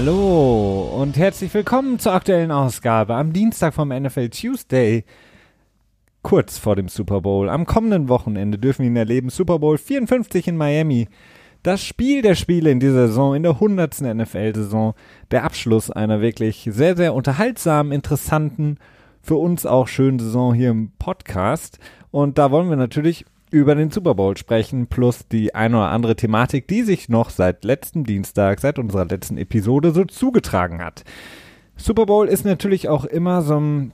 Hallo und herzlich willkommen zur aktuellen Ausgabe am Dienstag vom NFL Tuesday. Kurz vor dem Super Bowl. Am kommenden Wochenende dürfen wir ihn erleben. Super Bowl 54 in Miami. Das Spiel der Spiele in dieser Saison, in der 100. NFL-Saison. Der Abschluss einer wirklich sehr, sehr unterhaltsamen, interessanten, für uns auch schönen Saison hier im Podcast. Und da wollen wir natürlich über den Super Bowl sprechen, plus die eine oder andere Thematik, die sich noch seit letztem Dienstag, seit unserer letzten Episode so zugetragen hat. Super Bowl ist natürlich auch immer so ein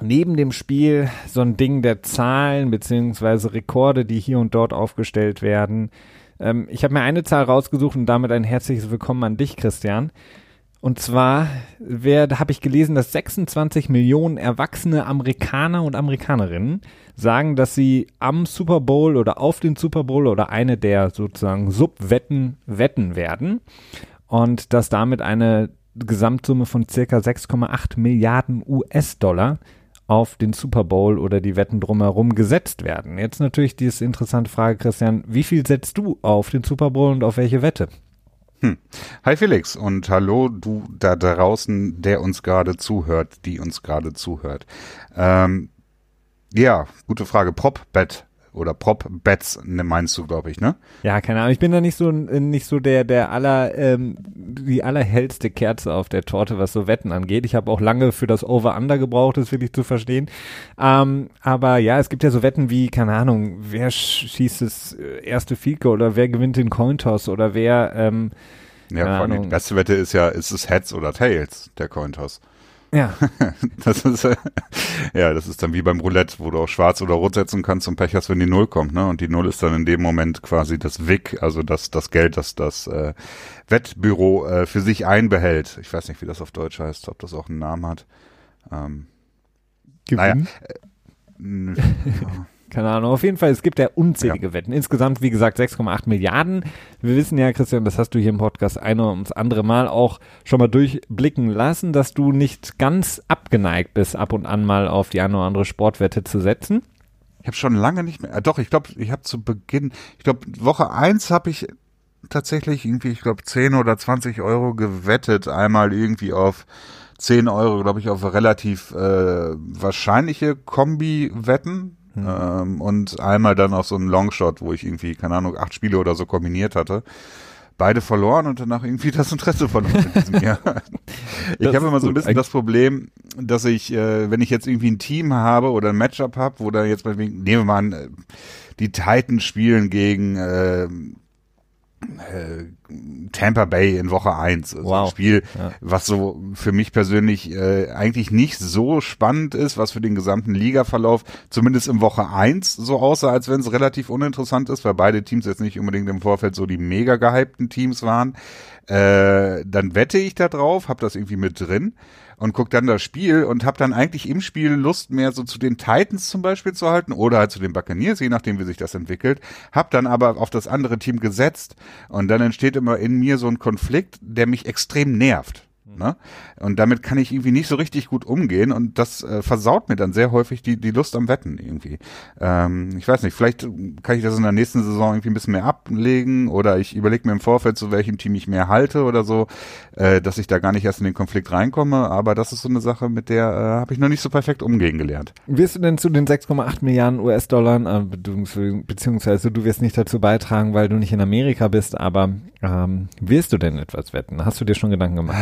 neben dem Spiel so ein Ding der Zahlen beziehungsweise Rekorde, die hier und dort aufgestellt werden. Ähm, ich habe mir eine Zahl rausgesucht und damit ein herzliches Willkommen an dich, Christian. Und zwar habe ich gelesen, dass 26 Millionen erwachsene Amerikaner und Amerikanerinnen sagen, dass sie am Super Bowl oder auf den Super Bowl oder eine der sozusagen Subwetten wetten werden. Und dass damit eine Gesamtsumme von circa 6,8 Milliarden US-Dollar auf den Super Bowl oder die Wetten drumherum gesetzt werden. Jetzt natürlich diese interessante Frage, Christian, wie viel setzt du auf den Super Bowl und auf welche Wette? Hm. Hi Felix und hallo du da draußen, der uns gerade zuhört, die uns gerade zuhört. Ähm, ja, gute Frage. Prop-Bet oder Prop-Bets ne, meinst du, glaube ich, ne? Ja, keine Ahnung. Ich bin da nicht so nicht so der der aller ähm, die allerhellste Kerze auf der Torte, was so Wetten angeht. Ich habe auch lange für das Over-Under gebraucht, das wirklich zu verstehen. Ähm, aber ja, es gibt ja so Wetten wie keine Ahnung, wer schießt das äh, erste Field oder wer gewinnt den Cointoss oder wer ähm, ja, vor allem die beste Wette ist ja, ist es Heads oder Tails, der Cointoss. Ja. das ist, äh, ja, das ist dann wie beim Roulette, wo du auch schwarz oder rot setzen kannst und Pech hast, wenn die Null kommt, ne? Und die Null ist dann in dem Moment quasi das WIC, also das, das Geld, das das äh, Wettbüro äh, für sich einbehält. Ich weiß nicht, wie das auf Deutsch heißt, ob das auch einen Namen hat. Ähm, Gewinn? Naja, äh, keine Ahnung. Auf jeden Fall, es gibt ja unzählige ja. Wetten. Insgesamt, wie gesagt, 6,8 Milliarden. Wir wissen ja, Christian, das hast du hier im Podcast ein oder das andere Mal auch schon mal durchblicken lassen, dass du nicht ganz abgeneigt bist, ab und an mal auf die eine oder andere Sportwette zu setzen. Ich habe schon lange nicht mehr, äh, doch, ich glaube, ich habe zu Beginn, ich glaube, Woche eins habe ich tatsächlich irgendwie, ich glaube, 10 oder 20 Euro gewettet, einmal irgendwie auf 10 Euro, glaube ich, auf relativ äh, wahrscheinliche Kombi-Wetten, hm. Ähm, und einmal dann auf so einen Longshot, wo ich irgendwie, keine Ahnung, acht Spiele oder so kombiniert hatte. Beide verloren und danach irgendwie das Interesse verloren in diesem Jahr. ich habe immer so ein bisschen das Problem, dass ich, äh, wenn ich jetzt irgendwie ein Team habe oder ein Matchup habe, wo da jetzt mal, nehmen wir mal an, äh, die Titans spielen gegen äh, Tampa Bay in Woche 1. Also wow. Ein Spiel, ja. was so für mich persönlich äh, eigentlich nicht so spannend ist, was für den gesamten Ligaverlauf zumindest in Woche 1 so aussah, als wenn es relativ uninteressant ist, weil beide Teams jetzt nicht unbedingt im Vorfeld so die mega gehypten Teams waren. Äh, dann wette ich da drauf, hab das irgendwie mit drin und guck dann das Spiel und hab dann eigentlich im Spiel Lust mehr so zu den Titans zum Beispiel zu halten oder halt zu den Buccaneers, je nachdem wie sich das entwickelt. Hab dann aber auf das andere Team gesetzt und dann entsteht immer in mir so ein Konflikt, der mich extrem nervt. Ne? Und damit kann ich irgendwie nicht so richtig gut umgehen und das äh, versaut mir dann sehr häufig die, die Lust am Wetten irgendwie. Ähm, ich weiß nicht, vielleicht kann ich das in der nächsten Saison irgendwie ein bisschen mehr ablegen oder ich überlege mir im Vorfeld, zu welchem Team ich mehr halte oder so, äh, dass ich da gar nicht erst in den Konflikt reinkomme, aber das ist so eine Sache, mit der äh, habe ich noch nicht so perfekt umgehen gelernt. Wirst du denn zu den 6,8 Milliarden US-Dollar, äh, beziehungsweise du wirst nicht dazu beitragen, weil du nicht in Amerika bist, aber ähm, wirst du denn etwas wetten? Hast du dir schon Gedanken gemacht?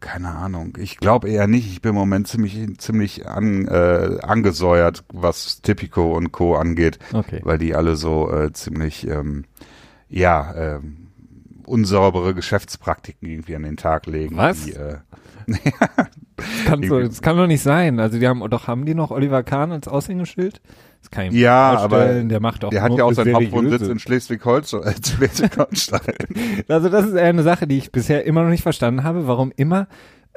Keine Ahnung. Ich glaube eher nicht. Ich bin im Moment ziemlich, ziemlich an, äh, angesäuert, was Tipico und Co. angeht. Okay. Weil die alle so äh, ziemlich, ähm, ja, äh, unsaubere Geschäftspraktiken irgendwie an den Tag legen. Was? Die, äh, kann so, das kann doch nicht sein. Also die haben, doch haben die noch Oliver Kahn als Aushängeschild? Das kann ich mir ja, aber der macht auch Der hat ja auch seinen Hauptwohnsitz in Schleswig-Holstein. Äh, also das ist eine Sache, die ich bisher immer noch nicht verstanden habe, warum immer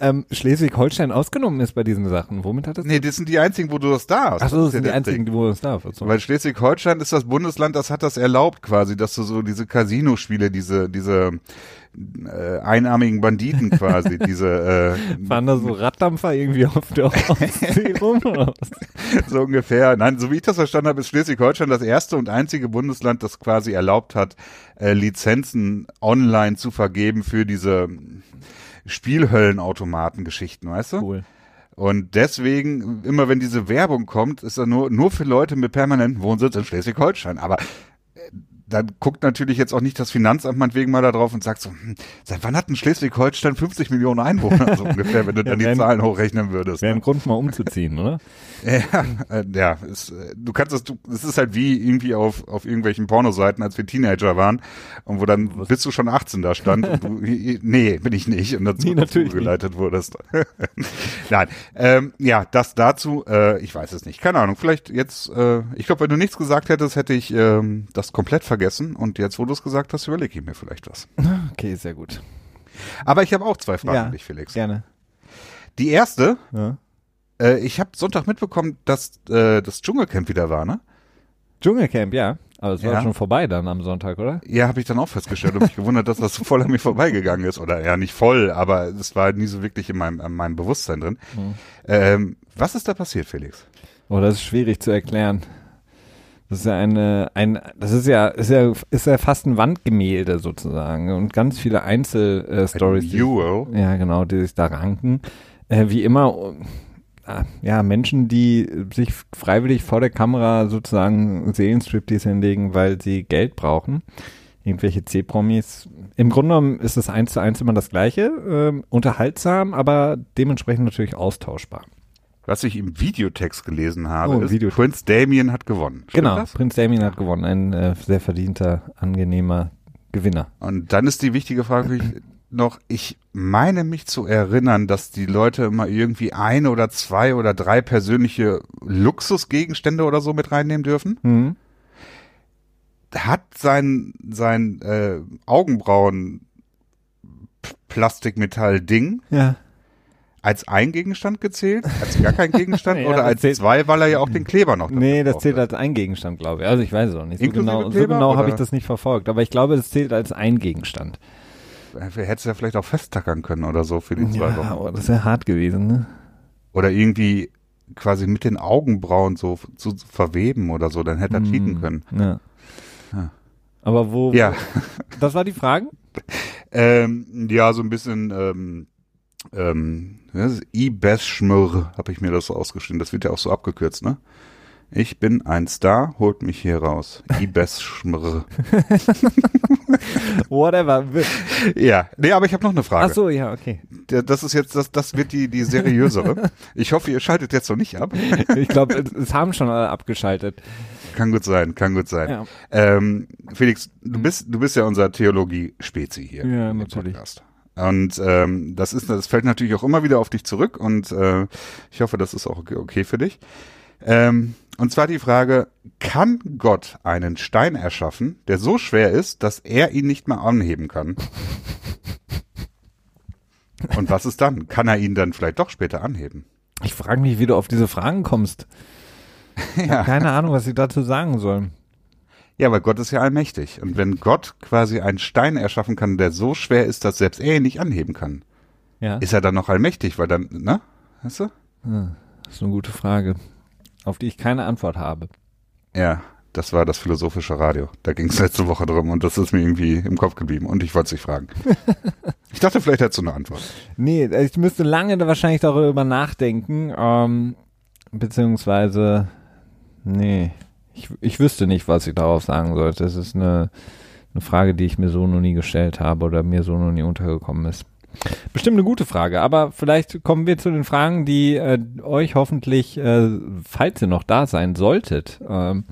ähm, Schleswig-Holstein ausgenommen ist bei diesen Sachen. Womit hat das? Nee, das sind die einzigen, wo du das darfst. Ach so, das, das sind die einzigen, Ding. wo du das darfst. So. Weil Schleswig-Holstein ist das Bundesland, das hat das erlaubt quasi, dass du so diese Casino-Spiele, diese, diese äh, einarmigen Banditen quasi, diese äh, Waren da so Raddampfer irgendwie auf der Ostsee rum? so ungefähr. Nein, so wie ich das verstanden habe, ist Schleswig-Holstein das erste und einzige Bundesland, das quasi erlaubt hat, äh, Lizenzen online zu vergeben für diese Spielhöllenautomaten-Geschichten, weißt du? Cool. Und deswegen, immer wenn diese Werbung kommt, ist er nur, nur für Leute mit permanentem Wohnsitz in Schleswig-Holstein. Aber dann guckt natürlich jetzt auch nicht das Finanzamt meinetwegen mal da drauf und sagt so, hm, seit wann hat denn Schleswig-Holstein 50 Millionen Einwohner? So ungefähr, wenn du dann die wenn- Zahlen hochrechnen würdest. Wäre ein Ne? Grund mal umzuziehen, oder? Ja, äh, ja es, äh, du kannst es, du, es ist halt wie irgendwie auf, auf irgendwelchen Pornoseiten, als wir Teenager waren und wo dann bist du schon 18 da stand und du, nee, bin ich nicht und dazu Nee, natürlich geleitet wurdest. Nein, ähm, ja, das dazu, äh, ich weiß es nicht, keine Ahnung, vielleicht jetzt, äh, ich glaube, wenn du nichts gesagt hättest, hätte ich ähm, das komplett vergessen und jetzt, wo du es gesagt hast, überlege ich mir vielleicht was. Okay, sehr gut. Aber ich habe auch zwei Fragen Ja. an dich, Felix. Gerne. Die erste, Ja. äh, ich habe Sonntag mitbekommen, dass äh, das Dschungelcamp wieder war, ne? Dschungelcamp, ja. Aber es war Ja. schon vorbei dann am Sonntag, oder? Ja, habe ich dann auch festgestellt und mich gewundert, dass das so voll an mir vorbeigegangen ist. Oder ja, nicht voll, aber es war nie so wirklich in meinem, in meinem Bewusstsein drin. Mhm. Ähm, was ist da passiert, Felix? Oh, das ist schwierig zu erklären. Das ist ja eine, ein, das ist ja, ist ja, ist ja fast ein Wandgemälde sozusagen und ganz viele Einzelstories. Ein Mural. ja, genau, die sich da ranken. Äh, wie immer, äh, ja, Menschen, die sich freiwillig vor der Kamera sozusagen Seelenstriptease hinlegen, weil sie Geld brauchen. Irgendwelche C-Promis. Im Grunde genommen ist es eins zu eins immer das Gleiche. ähm, unterhaltsam, aber dementsprechend natürlich austauschbar. Was ich im Videotext gelesen habe, Oh, ist, Videotext. Prince Damien hat gewonnen. Stimmt Genau, Das? Prinz Damien hat gewonnen. Ein äh, sehr verdienter, angenehmer Gewinner. Und dann ist die wichtige Frage für mich noch, ich meine mich zu erinnern, dass die Leute immer irgendwie ein oder zwei oder drei persönliche Luxusgegenstände oder so mit reinnehmen dürfen. Mhm. hat sein, sein äh, Augenbrauen Plastikmetall-Ding Ja. Als ein Gegenstand gezählt, als gar kein Gegenstand Ja, oder als zählt- zwei, weil er ja auch den Kleber noch Nee, das zählt als ein Gegenstand, glaube ich. Also ich weiß es auch nicht. So Inklusive genau, so genau habe ich das nicht verfolgt. Aber ich glaube, das zählt als ein Gegenstand. Er hätte es ja vielleicht auch festtackern können oder so für die zwei Ja, Wochen. aber das wäre hart gewesen, ne? Oder irgendwie quasi mit den Augenbrauen so zu verweben oder so, dann hätte er Hm, cheaten können. Ja. Ja. Aber wo, Ja, das war die Frage? ähm, ja, so ein bisschen ähm, ähm, Ibeschmr habe ich mir das so ausgeschrieben. Das wird ja auch so abgekürzt, ne? Ich bin ein Star, holt mich hier raus. Ibeschmr. Whatever. ja, nee, aber ich habe noch eine Frage. Ach so, ja, okay. Das ist jetzt, das, das wird die, die seriösere. Ich hoffe, ihr schaltet jetzt noch nicht ab. Ich glaube, es, es haben schon alle abgeschaltet. Kann gut sein, kann gut sein. Ja. Ähm, Felix, du bist, du bist ja unser Theologie-Spezi hier. Ja, im natürlich. Podcast. Und ähm, das ist, das fällt natürlich auch immer wieder auf dich zurück und äh, ich hoffe, das ist auch okay, für dich. Ähm, und zwar die Frage, kann Gott einen Stein erschaffen, der so schwer ist, dass er ihn nicht mehr anheben kann? und was ist dann? Kann er ihn dann vielleicht doch später anheben? Ich frage mich, wie du auf diese Fragen kommst. Ich Ja. keine Ahnung, was ich dazu sagen soll. Ja, weil Gott ist ja allmächtig. Und wenn Gott quasi einen Stein erschaffen kann, der so schwer ist, dass selbst er ihn nicht anheben kann, Ja. ist er dann noch allmächtig, weil dann, ne? Weißt du? Das ist eine gute Frage, auf die ich keine Antwort habe. Ja, das war das philosophische Radio. Da ging es letzte Woche drum und das ist mir irgendwie im Kopf geblieben und ich wollte es dich fragen. ich dachte, vielleicht hättest du eine Antwort. Nee, ich müsste lange da wahrscheinlich darüber nachdenken, ähm, beziehungsweise, nee, ich, ich wüsste nicht, was ich darauf sagen sollte. Es ist eine, eine Frage, die ich mir so noch nie gestellt habe oder mir so noch nie untergekommen ist. Bestimmt eine gute Frage, aber vielleicht kommen wir zu den Fragen, die äh, euch hoffentlich, äh, falls ihr noch da sein solltet, ähm,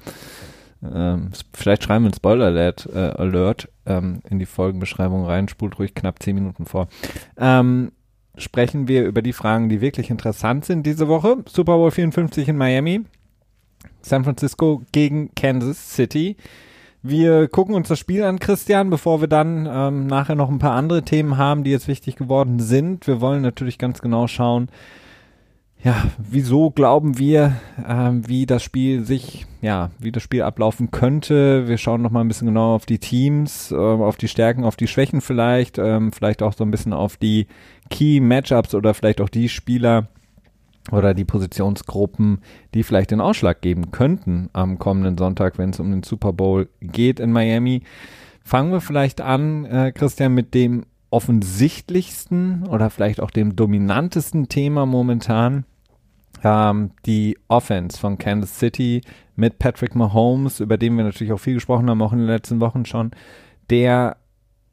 ähm, vielleicht schreiben wir ein Spoiler Alert, äh, Alert ähm, in die Folgenbeschreibung rein, spult ruhig knapp zehn Minuten vor. Ähm, sprechen wir über die Fragen, die wirklich interessant sind diese Woche. Super Bowl 54 in Miami, San Francisco gegen Kansas City. Wir gucken uns das Spiel an, Christian, bevor wir dann ähm, nachher noch ein paar andere Themen haben, die jetzt wichtig geworden sind. Wir wollen natürlich ganz genau schauen, ja, wieso glauben wir, ähm, wie das Spiel sich, ja, wie das Spiel ablaufen könnte. Wir schauen noch mal ein bisschen genauer auf die Teams, äh, auf die Stärken, auf die Schwächen vielleicht, ähm, vielleicht auch so ein bisschen auf die Key Matchups oder vielleicht auch die Spieler oder die Positionsgruppen, die vielleicht den Ausschlag geben könnten am kommenden Sonntag, wenn es um den Super Bowl geht in Miami. Fangen wir vielleicht an, äh, Christian, mit dem offensichtlichsten oder vielleicht auch dem dominantesten Thema momentan ähm, die Offense von Kansas City mit Patrick Mahomes, über den wir natürlich auch viel gesprochen haben, auch in den letzten Wochen schon, der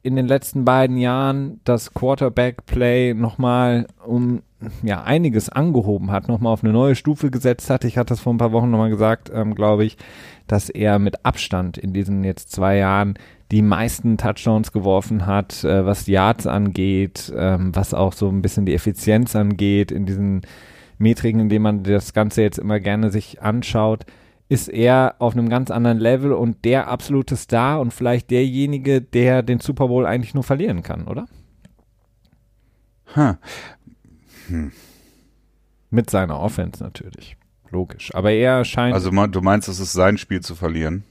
in den letzten beiden Jahren das Quarterback-Play nochmal um ja einiges angehoben hat, nochmal auf eine neue Stufe gesetzt hat. Ich hatte das vor ein paar Wochen nochmal gesagt, ähm, glaube ich, dass er mit Abstand in diesen jetzt zwei Jahren die meisten Touchdowns geworfen hat, äh, was Yards angeht, ähm, was auch so ein bisschen die Effizienz angeht, in diesen Metriken, in denen man das Ganze jetzt immer gerne sich anschaut, ist er auf einem ganz anderen Level und der absolute Star und vielleicht derjenige, der den Super Bowl eigentlich nur verlieren kann, oder? Huh. Hm. Mit seiner Offense natürlich. Logisch. Aber er scheint. Also du meinst, es ist sein Spiel zu verlieren?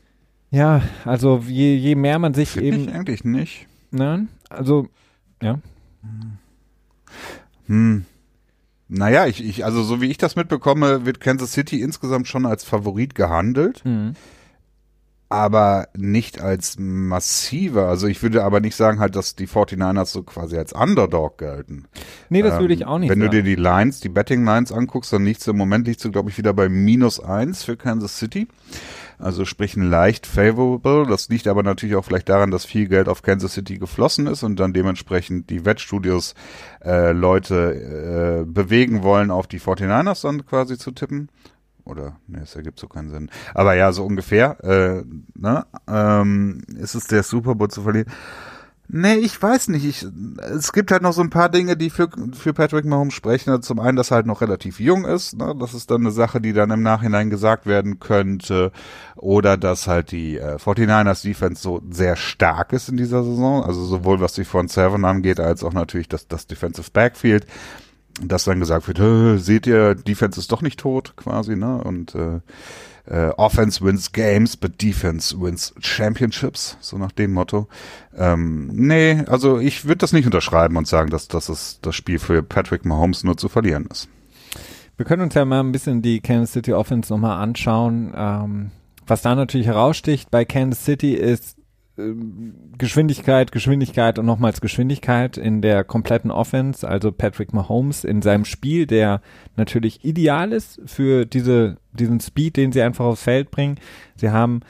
Ja, also je, je mehr man sich Find eben. Ich eigentlich nicht. Nein, also, ja. Hm. Naja, ich, ich, also so wie ich das mitbekomme, wird Kansas City insgesamt schon als Favorit gehandelt. Mhm. Aber nicht als massiver. Also ich würde aber nicht sagen halt, dass die 49ers so quasi als Underdog gelten. Nee, das Ähm, würde ich auch nicht Wenn sagen. du dir die Lines, die Betting Lines anguckst, dann liegst du im Moment liegst du, glaube ich, wieder bei minus eins für Kansas City. Also sprich ein leicht favorable. Das liegt aber natürlich auch vielleicht daran, dass viel Geld auf Kansas City geflossen ist und dann dementsprechend die Wettstudios äh, Leute äh, bewegen wollen, auf die 49ers dann quasi zu tippen. Oder, ne, das ergibt so keinen Sinn. Aber ja, so ungefähr, äh, ne, ähm, ist es der Super Bowl zu verlieren. Nee, ich weiß nicht. Ich, es gibt halt noch so ein paar Dinge, die für, für Patrick Mahomes sprechen. Also Zum einen, dass er halt noch relativ jung ist. Ne? Das ist dann eine Sache, die dann im Nachhinein gesagt werden könnte. Oder dass halt die äh, 49ers Defense so sehr stark ist in dieser Saison. Also sowohl was die Front Seven angeht, als auch natürlich das, das Defensive Backfield. Dass dann gesagt wird, "Äh, seht ihr, Defense ist doch nicht tot, quasi, ne? Und äh, äh, Offense wins Games, but Defense wins Championships, so nach dem Motto. Ähm, nee, also ich würde das nicht unterschreiben und sagen, dass, dass es das Spiel für Patrick Mahomes nur zu verlieren ist. Wir können uns ja mal ein bisschen die Kansas City Offense nochmal anschauen. Ähm, was da natürlich heraussticht bei Kansas City ist Geschwindigkeit, Geschwindigkeit und nochmals Geschwindigkeit in der kompletten Offense. Also Patrick Mahomes in seinem Spiel, der natürlich ideal ist für diese, diesen Speed, den sie einfach aufs Feld bringen. Sie haben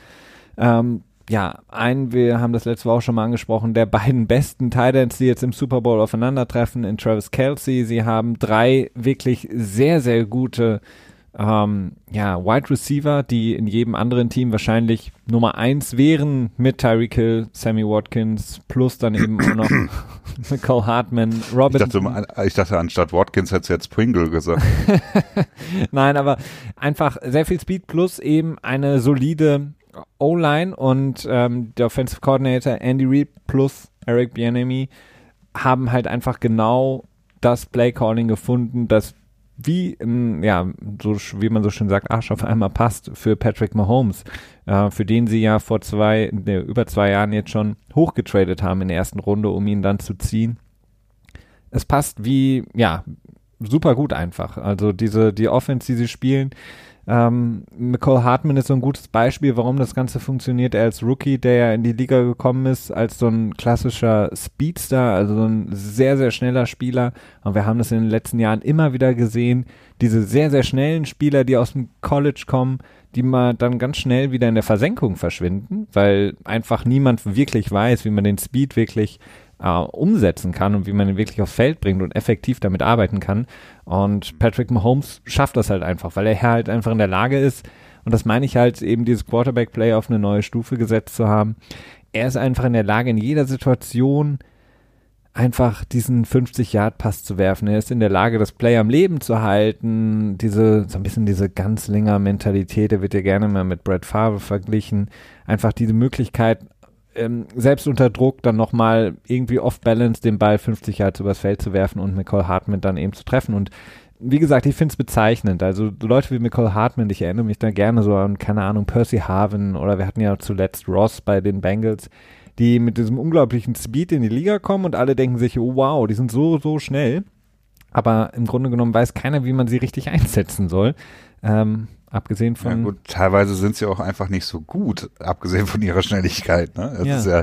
ähm, ja, einen, wir haben das letzte Woche schon mal angesprochen, der beiden besten Titans, die jetzt im Super Bowl aufeinandertreffen, in Travis Kelsey. Sie haben drei wirklich sehr, sehr gute ähm, ja, Wide Receiver, die in jedem anderen Team wahrscheinlich Nummer eins wären mit Tyreek Hill, Sammy Watkins, plus dann eben auch noch Nicole Hartman, Ich Robin. dachte, ich dachte, anstatt Watkins hätte jetzt Pringle gesagt. Nein, aber einfach sehr viel Speed plus eben eine solide O-Line und ähm, der Offensive Coordinator Andy Reid plus Eric Bieniemy haben halt einfach genau das Play Calling gefunden, das wie ja so wie man so schön sagt Arsch auf einmal passt für Patrick Mahomes, äh, für den sie ja vor zwei ne, über zwei Jahren jetzt schon hochgetradet haben in der ersten Runde, um ihn dann zu ziehen. Es passt wie ja super gut einfach. Also diese die Offense, die sie spielen. Ähm, Nicole Hartman ist so ein gutes Beispiel, warum das Ganze funktioniert. Er als Rookie, der ja in die Liga gekommen ist, als so ein klassischer Speedster, also so ein sehr, sehr schneller Spieler. Und wir haben das in den letzten Jahren immer wieder gesehen. Diese sehr, sehr schnellen Spieler, die aus dem College kommen, die mal dann ganz schnell wieder in der Versenkung verschwinden, weil einfach niemand wirklich weiß, wie man den Speed wirklich äh, umsetzen kann und wie man ihn wirklich aufs Feld bringt und effektiv damit arbeiten kann. Und Patrick Mahomes schafft das halt einfach, weil er halt einfach in der Lage ist, und das meine ich halt eben dieses Quarterback-Play auf eine neue Stufe gesetzt zu haben. Er ist einfach in der Lage, in jeder Situation einfach diesen 50-Yard-Pass zu werfen. Er ist in der Lage, das Play am Leben zu halten. Diese, so ein bisschen diese Ganzlinger-Mentalität, der wird ja gerne mal mit Brad Favre verglichen. Einfach diese Möglichkeit, ähm, selbst unter Druck dann nochmal irgendwie off-balance den Ball 50 Yards übers Feld zu werfen und Nicole Hartman dann eben zu treffen. Und wie gesagt, ich finde es bezeichnend. Also so Leute wie Nicole Hartman, ich erinnere mich da gerne so an, keine Ahnung, Percy Harvin oder wir hatten ja zuletzt Ross bei den Bengals, die mit diesem unglaublichen Speed in die Liga kommen und alle denken sich, oh wow, die sind so, so schnell. Aber im Grunde genommen weiß keiner, wie man sie richtig einsetzen soll. Ähm, Abgesehen von. Ja gut, teilweise sind sie auch einfach nicht so gut, abgesehen von ihrer Schnelligkeit. Ne? Es, Ja. ist ja,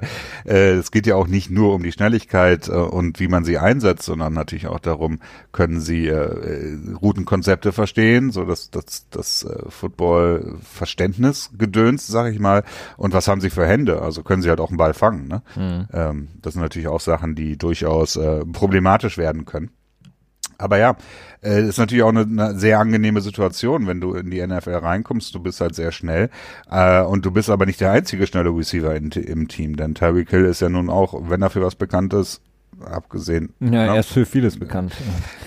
äh, es geht ja auch nicht nur um die Schnelligkeit äh, und wie man sie einsetzt, sondern natürlich auch darum, können sie äh, äh, Routenkonzepte verstehen, so das, das, das äh, Football-Verständnis gedöns, sag ich mal. Und was haben sie für Hände? Also können sie halt auch einen Ball fangen. Ne? Mhm. Ähm, das sind natürlich auch Sachen, die durchaus äh, problematisch werden können. Aber ja, äh, ist natürlich auch eine, eine sehr angenehme Situation, wenn du in die NFL reinkommst. Du bist halt sehr schnell äh, und du bist aber nicht der einzige schnelle Receiver in, im Team, denn Tyreek Hill ist ja nun auch, wenn er für was bekannt ist, abgesehen. Ja, ne? er ist für vieles bekannt.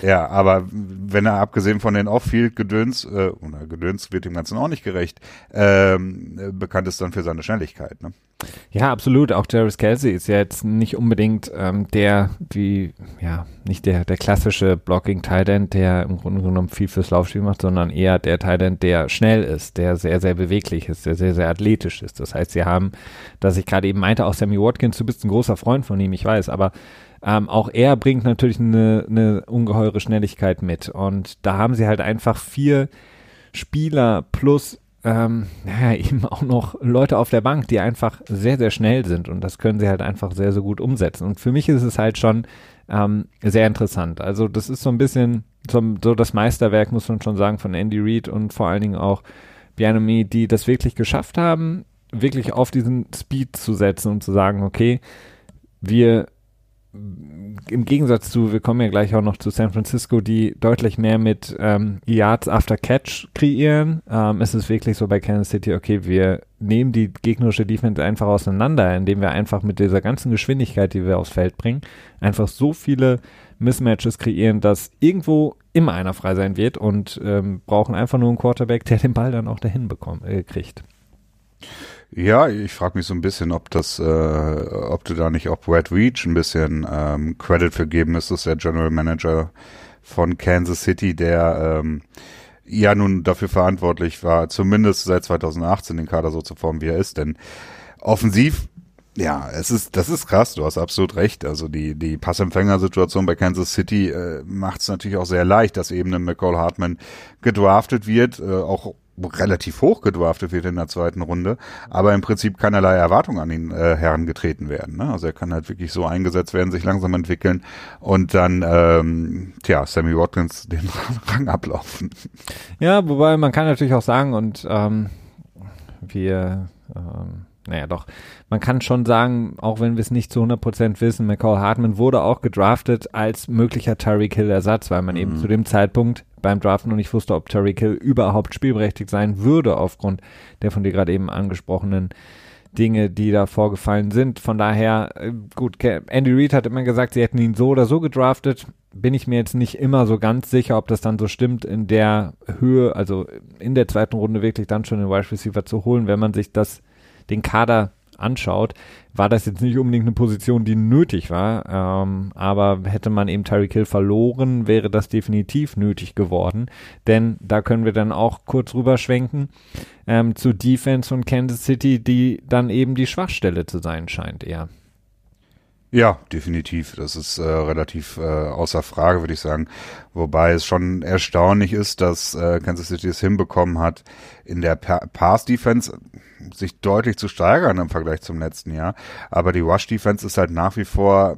Ja, aber wenn er abgesehen von den Off-Field-Gedöns, äh, oder Gedöns wird dem Ganzen auch nicht gerecht, ähm, äh, bekannt ist dann für seine Schnelligkeit. Ne? Ja, absolut. Auch Jarvis Kelsey ist ja jetzt nicht unbedingt ähm, der, wie, ja, nicht der, der klassische blocking End, der im Grunde genommen viel fürs Laufspiel macht, sondern eher der End, der schnell ist, der sehr, sehr beweglich ist, der sehr, sehr athletisch ist. Das heißt, sie haben, dass ich gerade eben meinte, auch Sammy Watkins, du bist ein großer Freund von ihm, ich weiß, aber ähm, auch er bringt natürlich eine, eine ungeheure Schnelligkeit mit. Und da haben sie halt einfach vier Spieler plus ähm, naja, eben auch noch Leute auf der Bank, die einfach sehr, sehr schnell sind und das können sie halt einfach sehr, sehr gut umsetzen. Und für mich ist es halt schon ähm, sehr interessant. Also das ist so ein bisschen so, so das Meisterwerk, muss man schon sagen, von Andy Reid und vor allen Dingen auch Bianomi, die das wirklich geschafft haben, wirklich auf diesen Speed zu setzen und zu sagen, okay, wir im Gegensatz zu, wir kommen ja gleich auch noch zu San Francisco, die deutlich mehr mit ähm, Yards after Catch kreieren, ähm, ist es wirklich so bei Kansas City, okay, wir nehmen die gegnerische Defense einfach auseinander, indem wir einfach mit dieser ganzen Geschwindigkeit, die wir aufs Feld bringen, einfach so viele Mismatches kreieren, dass irgendwo immer einer frei sein wird und ähm, brauchen einfach nur einen Quarterback, der den Ball dann auch dahin bekommt, äh, kriegt. Ja, ich frage mich so ein bisschen, ob das, äh, ob du da nicht auch Brad Reach ein bisschen ähm, Credit für geben müsstest, der General Manager von Kansas City, der ähm, ja nun dafür verantwortlich war, zumindest seit 2018 den Kader so zu formen, wie er ist. Denn offensiv, ja, es ist, das ist krass, du hast absolut recht. Also die, die Passempfängersituation bei Kansas City äh, macht es natürlich auch sehr leicht, dass eben ein McCall Hartman gedraftet wird, äh, auch relativ hoch gedraftet wird in der zweiten Runde, aber im Prinzip keinerlei Erwartung an ihn äh, herangetreten werden. Ne? Also er kann halt wirklich so eingesetzt werden, sich langsam entwickeln und dann, ähm, tja, Sammy Watkins den Rang ablaufen. Ja, wobei man kann natürlich auch sagen, und ähm, wir, ähm, naja doch, man kann schon sagen, auch wenn wir es nicht zu 100% wissen, McCall Hartman wurde auch gedraftet als möglicher Tyreek Hill-Ersatz, weil man Mhm. eben zu dem Zeitpunkt beim Draften noch nicht wusste, ob Tyreek Hill überhaupt spielberechtigt sein würde aufgrund der von dir gerade eben angesprochenen Dinge, die da vorgefallen sind. Von daher, äh, gut, Andy Reid hat immer gesagt, sie hätten ihn so oder so gedraftet. Bin ich mir jetzt nicht immer so ganz sicher, ob das dann so stimmt, in der Höhe, also in der zweiten Runde wirklich dann schon den Wide Receiver zu holen, wenn man sich das, den Kader anschaut, war das jetzt nicht unbedingt eine Position, die nötig war, ähm, aber hätte man eben Tyreek Hill verloren, wäre das definitiv nötig geworden, denn da können wir dann auch kurz rüberschwenken ähm, zu Defense von Kansas City, die dann eben die Schwachstelle zu sein scheint eher. Ja, definitiv. Das ist äh, relativ äh, außer Frage, würde ich sagen. Wobei es schon erstaunlich ist, dass äh, Kansas City es hinbekommen hat, in der pa Pass-Defense sich deutlich zu steigern im Vergleich zum letzten Jahr. Aber die Rush-Defense ist halt nach wie vor,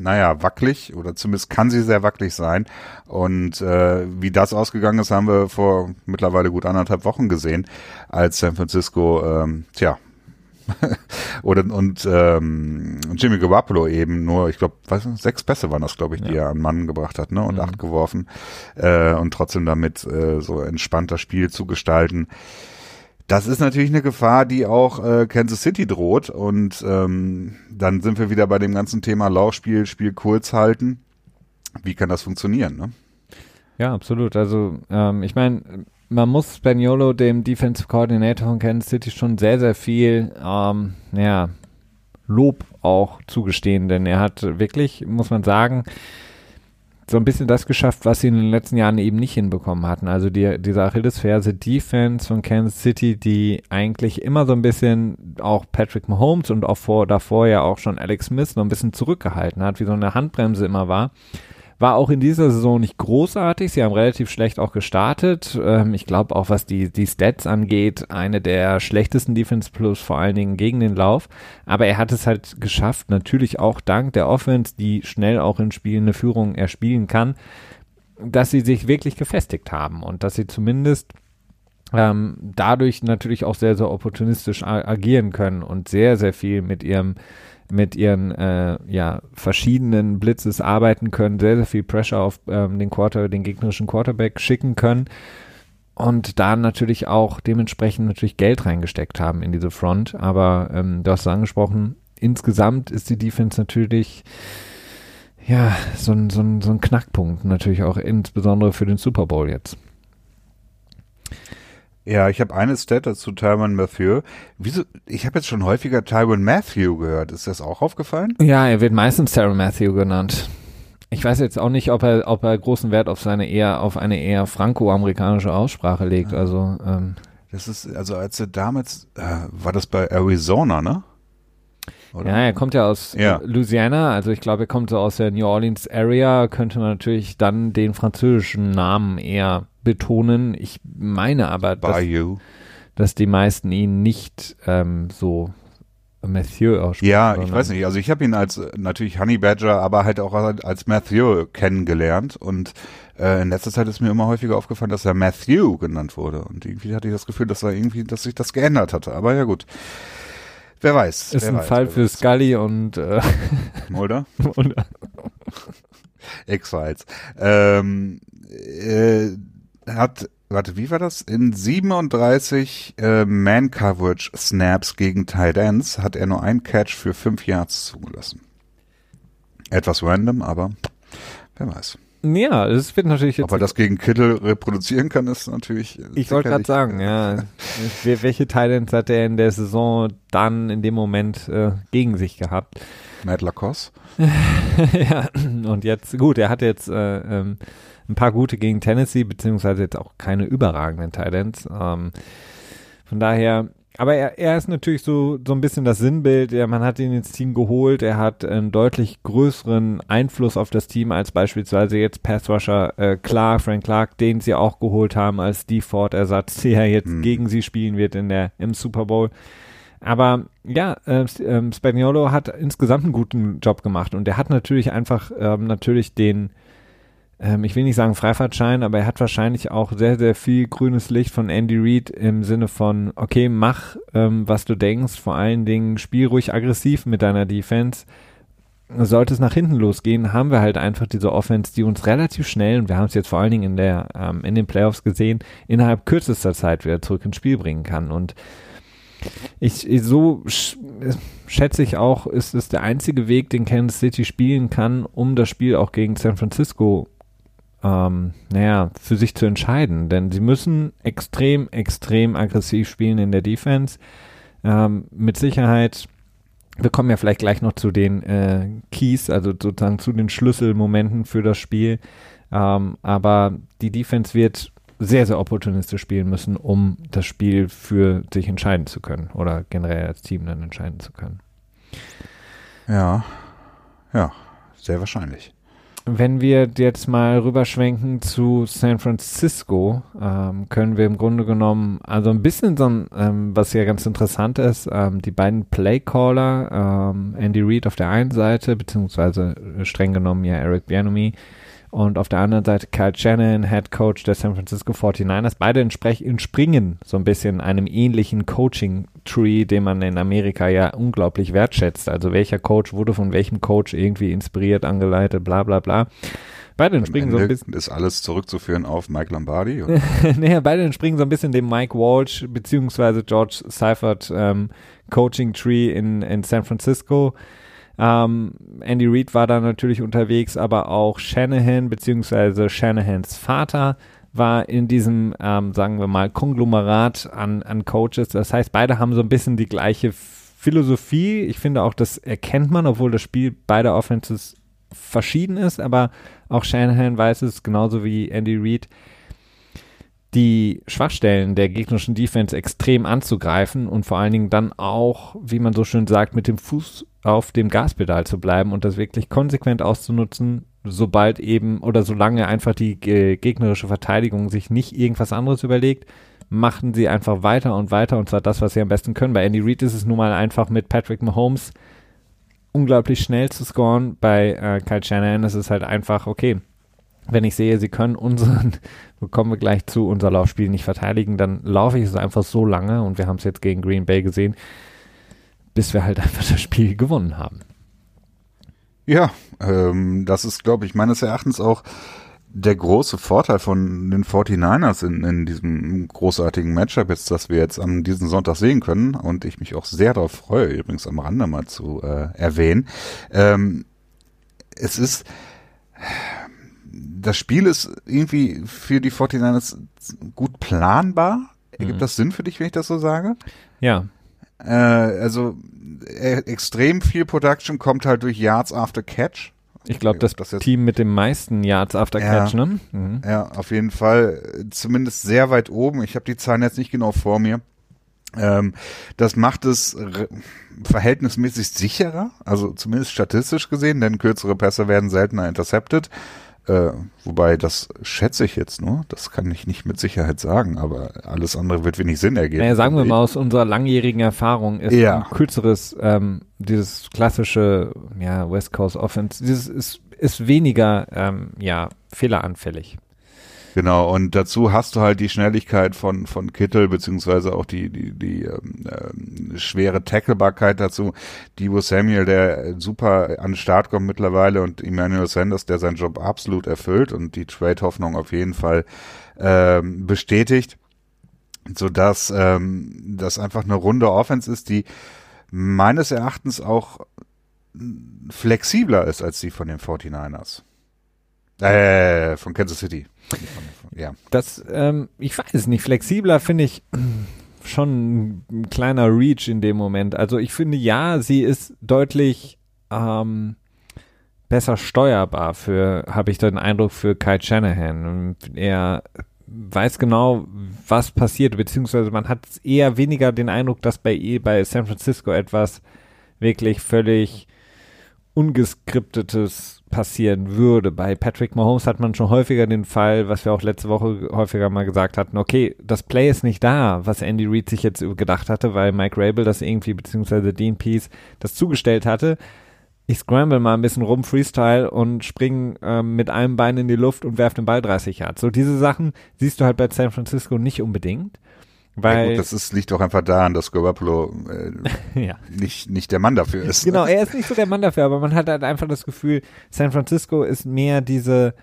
naja, wackelig oder zumindest kann sie sehr wackelig sein. Und äh, wie das ausgegangen ist, haben wir vor mittlerweile gut anderthalb Wochen gesehen, als San Francisco, ähm, tja, oder und ähm, Jimmy Garoppolo eben nur, ich glaube, sechs Pässe waren das, glaube ich, die Ja. er an Mann gebracht hat, ne? Und Mhm. acht geworfen äh, und trotzdem damit äh, so entspannt das Spiel zu gestalten. Das ist natürlich eine Gefahr, die auch äh, Kansas City droht. Und ähm, dann sind wir wieder bei dem ganzen Thema Laufspiel, Spiel kurz halten. Wie kann das funktionieren? Ne? Ja, absolut. Also ähm, ich meine, man muss Spaniolo, dem Defensive Coordinator von Kansas City, schon sehr, sehr viel ähm, ja, Lob auch zugestehen, denn er hat wirklich, muss man sagen, so ein bisschen das geschafft, was sie in den letzten Jahren eben nicht hinbekommen hatten. Also die, diese Achillesferse Defense von Kansas City, die eigentlich immer so ein bisschen auch Patrick Mahomes und auch vor, davor ja auch schon Alex Smith so ein bisschen zurückgehalten hat, wie so eine Handbremse immer war War auch in dieser Saison nicht großartig. Sie haben relativ schlecht auch gestartet. Ähm, ich glaube auch, was die, die Stats angeht, eine der schlechtesten Defense Plus, vor allen Dingen gegen den Lauf. Aber er hat es halt geschafft, natürlich auch dank der Offense, die schnell auch in Spielen eine Führung erspielen kann, dass sie sich wirklich gefestigt haben und dass sie zumindest ähm, dadurch natürlich auch sehr, sehr opportunistisch agieren können und sehr, sehr viel mit ihrem mit ihren äh, ja, verschiedenen Blitzes arbeiten können, sehr, sehr viel Pressure auf ähm, den Quarter, den gegnerischen Quarterback schicken können und da natürlich auch dementsprechend natürlich Geld reingesteckt haben in diese Front. Aber ähm, du hast es angesprochen, insgesamt ist die Defense natürlich ja so ein, so, ein, so ein Knackpunkt, natürlich auch insbesondere für den Super Bowl jetzt. Ja, ich habe eine Stat dazu Tyron Matthew. Wieso? Ich habe jetzt schon häufiger Tyron Matthew gehört. Ist das auch aufgefallen? Ja, er wird meistens Tyron Matthew genannt. Ich weiß jetzt auch nicht, ob er, ob er großen Wert auf seine eher, auf eine eher franco-amerikanische Aussprache legt. Also ähm, das ist also als er damals äh, war das bei Arizona, ne? Oder? Ja, er kommt ja aus ja. Louisiana, also ich glaube, er kommt so aus der New Orleans Area, könnte man natürlich dann den französischen Namen eher betonen. Ich meine aber, dass, dass die meisten ihn nicht ähm, so Matthew aussprechen. Ja, ich weiß nicht. Also ich habe ihn als natürlich Honey Badger, aber halt auch als Matthew kennengelernt und äh, in letzter Zeit ist mir immer häufiger aufgefallen, dass er Matthew genannt wurde und irgendwie hatte ich das Gefühl, dass er irgendwie, dass sich das geändert hatte. Aber ja gut. Wer weiß. Ist wer ein weiß, Fall für weiß. Scully und äh, Mulder. Mulder. X-Files. Ähm, äh, hat, warte, wie war das? In 37 äh, Man-Coverage-Snaps gegen Tight Ends hat er nur einen Catch für fünf Yards zugelassen. Etwas random, aber wer weiß. Ja, es wird natürlich jetzt. Ob er das gegen Kittel reproduzieren kann, ist natürlich. Ich wollte gerade sagen, ja. Welche Titans hat er in der Saison dann in dem Moment äh, gegen sich gehabt? Matt Lacoste. ja, und jetzt, gut, er hat jetzt äh, ähm, ein paar gute gegen Tennessee, beziehungsweise jetzt auch keine überragenden Titans. Ähm, von daher, aber er, er ist natürlich so, so ein bisschen das Sinnbild. Ja, man hat ihn ins Team geholt. Er hat einen deutlich größeren Einfluss auf das Team als beispielsweise jetzt Passrusher äh, Clark, Frank Clark, den sie auch geholt haben als Default-Ersatz, der jetzt mhm. gegen sie spielen wird in der, im Super Bowl. Aber ja, äh, äh, Spagnolo hat insgesamt einen guten Job gemacht und er hat natürlich einfach ähm, natürlich den ähm, ich will nicht sagen Freifahrtschein, aber er hat wahrscheinlich auch sehr, sehr viel grünes Licht von Andy Reid im Sinne von, okay, mach, ähm, was du denkst, vor allen Dingen spiel ruhig aggressiv mit deiner Defense. Sollte es nach hinten losgehen, haben wir halt einfach diese Offense, die uns relativ schnell, und wir haben es jetzt vor allen Dingen in der, ähm, in den Playoffs gesehen, innerhalb kürzester Zeit wieder zurück ins Spiel bringen kann. Und ich, so sch schätze ich auch, ist es der einzige Weg, den Kansas City spielen kann, um das Spiel auch gegen San Francisco ähm, naja, für sich zu entscheiden. Denn sie müssen extrem, extrem aggressiv spielen in der Defense. Ähm, mit Sicherheit, wir kommen ja vielleicht gleich noch zu den äh, Keys, also sozusagen zu den Schlüsselmomenten für das Spiel. Ähm, aber die Defense wird sehr, sehr opportunistisch spielen müssen, um das Spiel für sich entscheiden zu können oder generell als Team dann entscheiden zu können. Ja, ja, sehr wahrscheinlich. Wenn wir jetzt mal rüberschwenken zu San Francisco, ähm, können wir im Grunde genommen, also ein bisschen so ein, ähm, was ja ganz interessant ist, ähm, die beiden Playcaller, ähm, Andy Reid auf der einen Seite, beziehungsweise streng genommen ja Eric Bianomi, und auf der anderen Seite Kyle Shannon, Head Coach der San Francisco 49ers. Beide entspringen so ein bisschen einem ähnlichen Coaching-Tree, den man in Amerika ja unglaublich wertschätzt. Also welcher Coach wurde von welchem Coach irgendwie inspiriert, angeleitet, bla bla bla. Beide entspringen so ein bisschen. Ist alles zurückzuführen auf Mike Lombardi? naja, beide entspringen so ein bisschen dem Mike Walsh beziehungsweise George Seifert ähm, Coaching Tree in, in San Francisco. Ähm, Andy Reid war da natürlich unterwegs, aber auch Shanahan beziehungsweise Shanahans Vater war in diesem, ähm, sagen wir mal, Konglomerat an, an Coaches. Das heißt, beide haben so ein bisschen die gleiche Philosophie. Ich finde auch, das erkennt man, obwohl das Spiel beider Offenses verschieden ist, aber auch Shanahan weiß es genauso wie Andy Reid die Schwachstellen der gegnerischen Defense extrem anzugreifen und vor allen Dingen dann auch, wie man so schön sagt, mit dem Fuß auf dem Gaspedal zu bleiben und das wirklich konsequent auszunutzen, sobald eben oder solange einfach die äh, gegnerische Verteidigung sich nicht irgendwas anderes überlegt, machen sie einfach weiter und weiter und zwar das, was sie am besten können. Bei Andy Reid ist es nun mal einfach mit Patrick Mahomes unglaublich schnell zu scoren. Bei äh, Kyle Shanahan ist es halt einfach, okay, wenn ich sehe, sie können unseren, kommen wir gleich zu, unser Laufspiel nicht verteidigen, dann laufe ich es einfach so lange und wir haben es jetzt gegen Green Bay gesehen, bis wir halt einfach das Spiel gewonnen haben. Ja, ähm, das ist, glaube ich, meines Erachtens auch der große Vorteil von den 49ers in, in diesem großartigen Matchup jetzt, dass wir jetzt am diesen Sonntag sehen können und ich mich auch sehr darauf freue, übrigens am Rande mal zu äh, erwähnen. Ähm, es ist das Spiel ist irgendwie für die 49ers gut planbar. Ergibt mhm. das Sinn für dich, wenn ich das so sage? Ja. Äh, also äh, extrem viel Production kommt halt durch Yards after Catch. Ich glaube, das, das Team mit den meisten Yards after ja, Catch, ne? Mhm. Ja, auf jeden Fall. Zumindest sehr weit oben. Ich habe die Zahlen jetzt nicht genau vor mir. Ähm, das macht es verhältnismäßig sicherer, also zumindest statistisch gesehen, denn kürzere Pässe werden seltener intercepted. Äh, wobei, das schätze ich jetzt nur. Das kann ich nicht mit Sicherheit sagen, aber alles andere wird wenig Sinn ergeben. Naja, sagen wir mal, aus unserer langjährigen Erfahrung ist ja. ein kürzeres, ähm, dieses klassische, ja, West Coast Offense, dieses ist, ist weniger, ähm, ja, fehleranfällig. Genau, und dazu hast du halt die Schnelligkeit von, von Kittel, beziehungsweise auch die, die, die ähm, äh, schwere Tacklebarkeit dazu. Divo Samuel, der super an den Start kommt mittlerweile und Emmanuel Sanders, der seinen Job absolut erfüllt und die Trade-Hoffnung auf jeden Fall ähm, bestätigt, sodass ähm, das einfach eine runde Offense ist, die meines Erachtens auch flexibler ist als die von den 49ers. Äh, von Kansas City. Ja. Das, ähm, ich weiß nicht, flexibler finde ich schon ein kleiner Reach in dem Moment. Also ich finde ja, sie ist deutlich ähm, besser steuerbar für, habe ich den Eindruck, für Kai Shanahan. Er weiß genau, was passiert, beziehungsweise man hat eher weniger den Eindruck, dass bei, bei San Francisco etwas wirklich völlig ungeskriptetes passieren würde. Bei Patrick Mahomes hat man schon häufiger den Fall, was wir auch letzte Woche häufiger mal gesagt hatten, okay, das Play ist nicht da, was Andy Reid sich jetzt gedacht hatte, weil Mike Rabel das irgendwie, beziehungsweise Dean Pease das zugestellt hatte. Ich scramble mal ein bisschen rum, Freestyle und spring ähm, mit einem Bein in die Luft und werf den Ball 30 Yards. So diese Sachen siehst du halt bei San Francisco nicht unbedingt. Weil, ja gut, das ist, liegt doch einfach daran, dass Garoppolo äh, ja. nicht, nicht der Mann dafür ist. Genau, er ist nicht so der Mann dafür, aber man hat halt einfach das Gefühl, San Francisco ist mehr diese,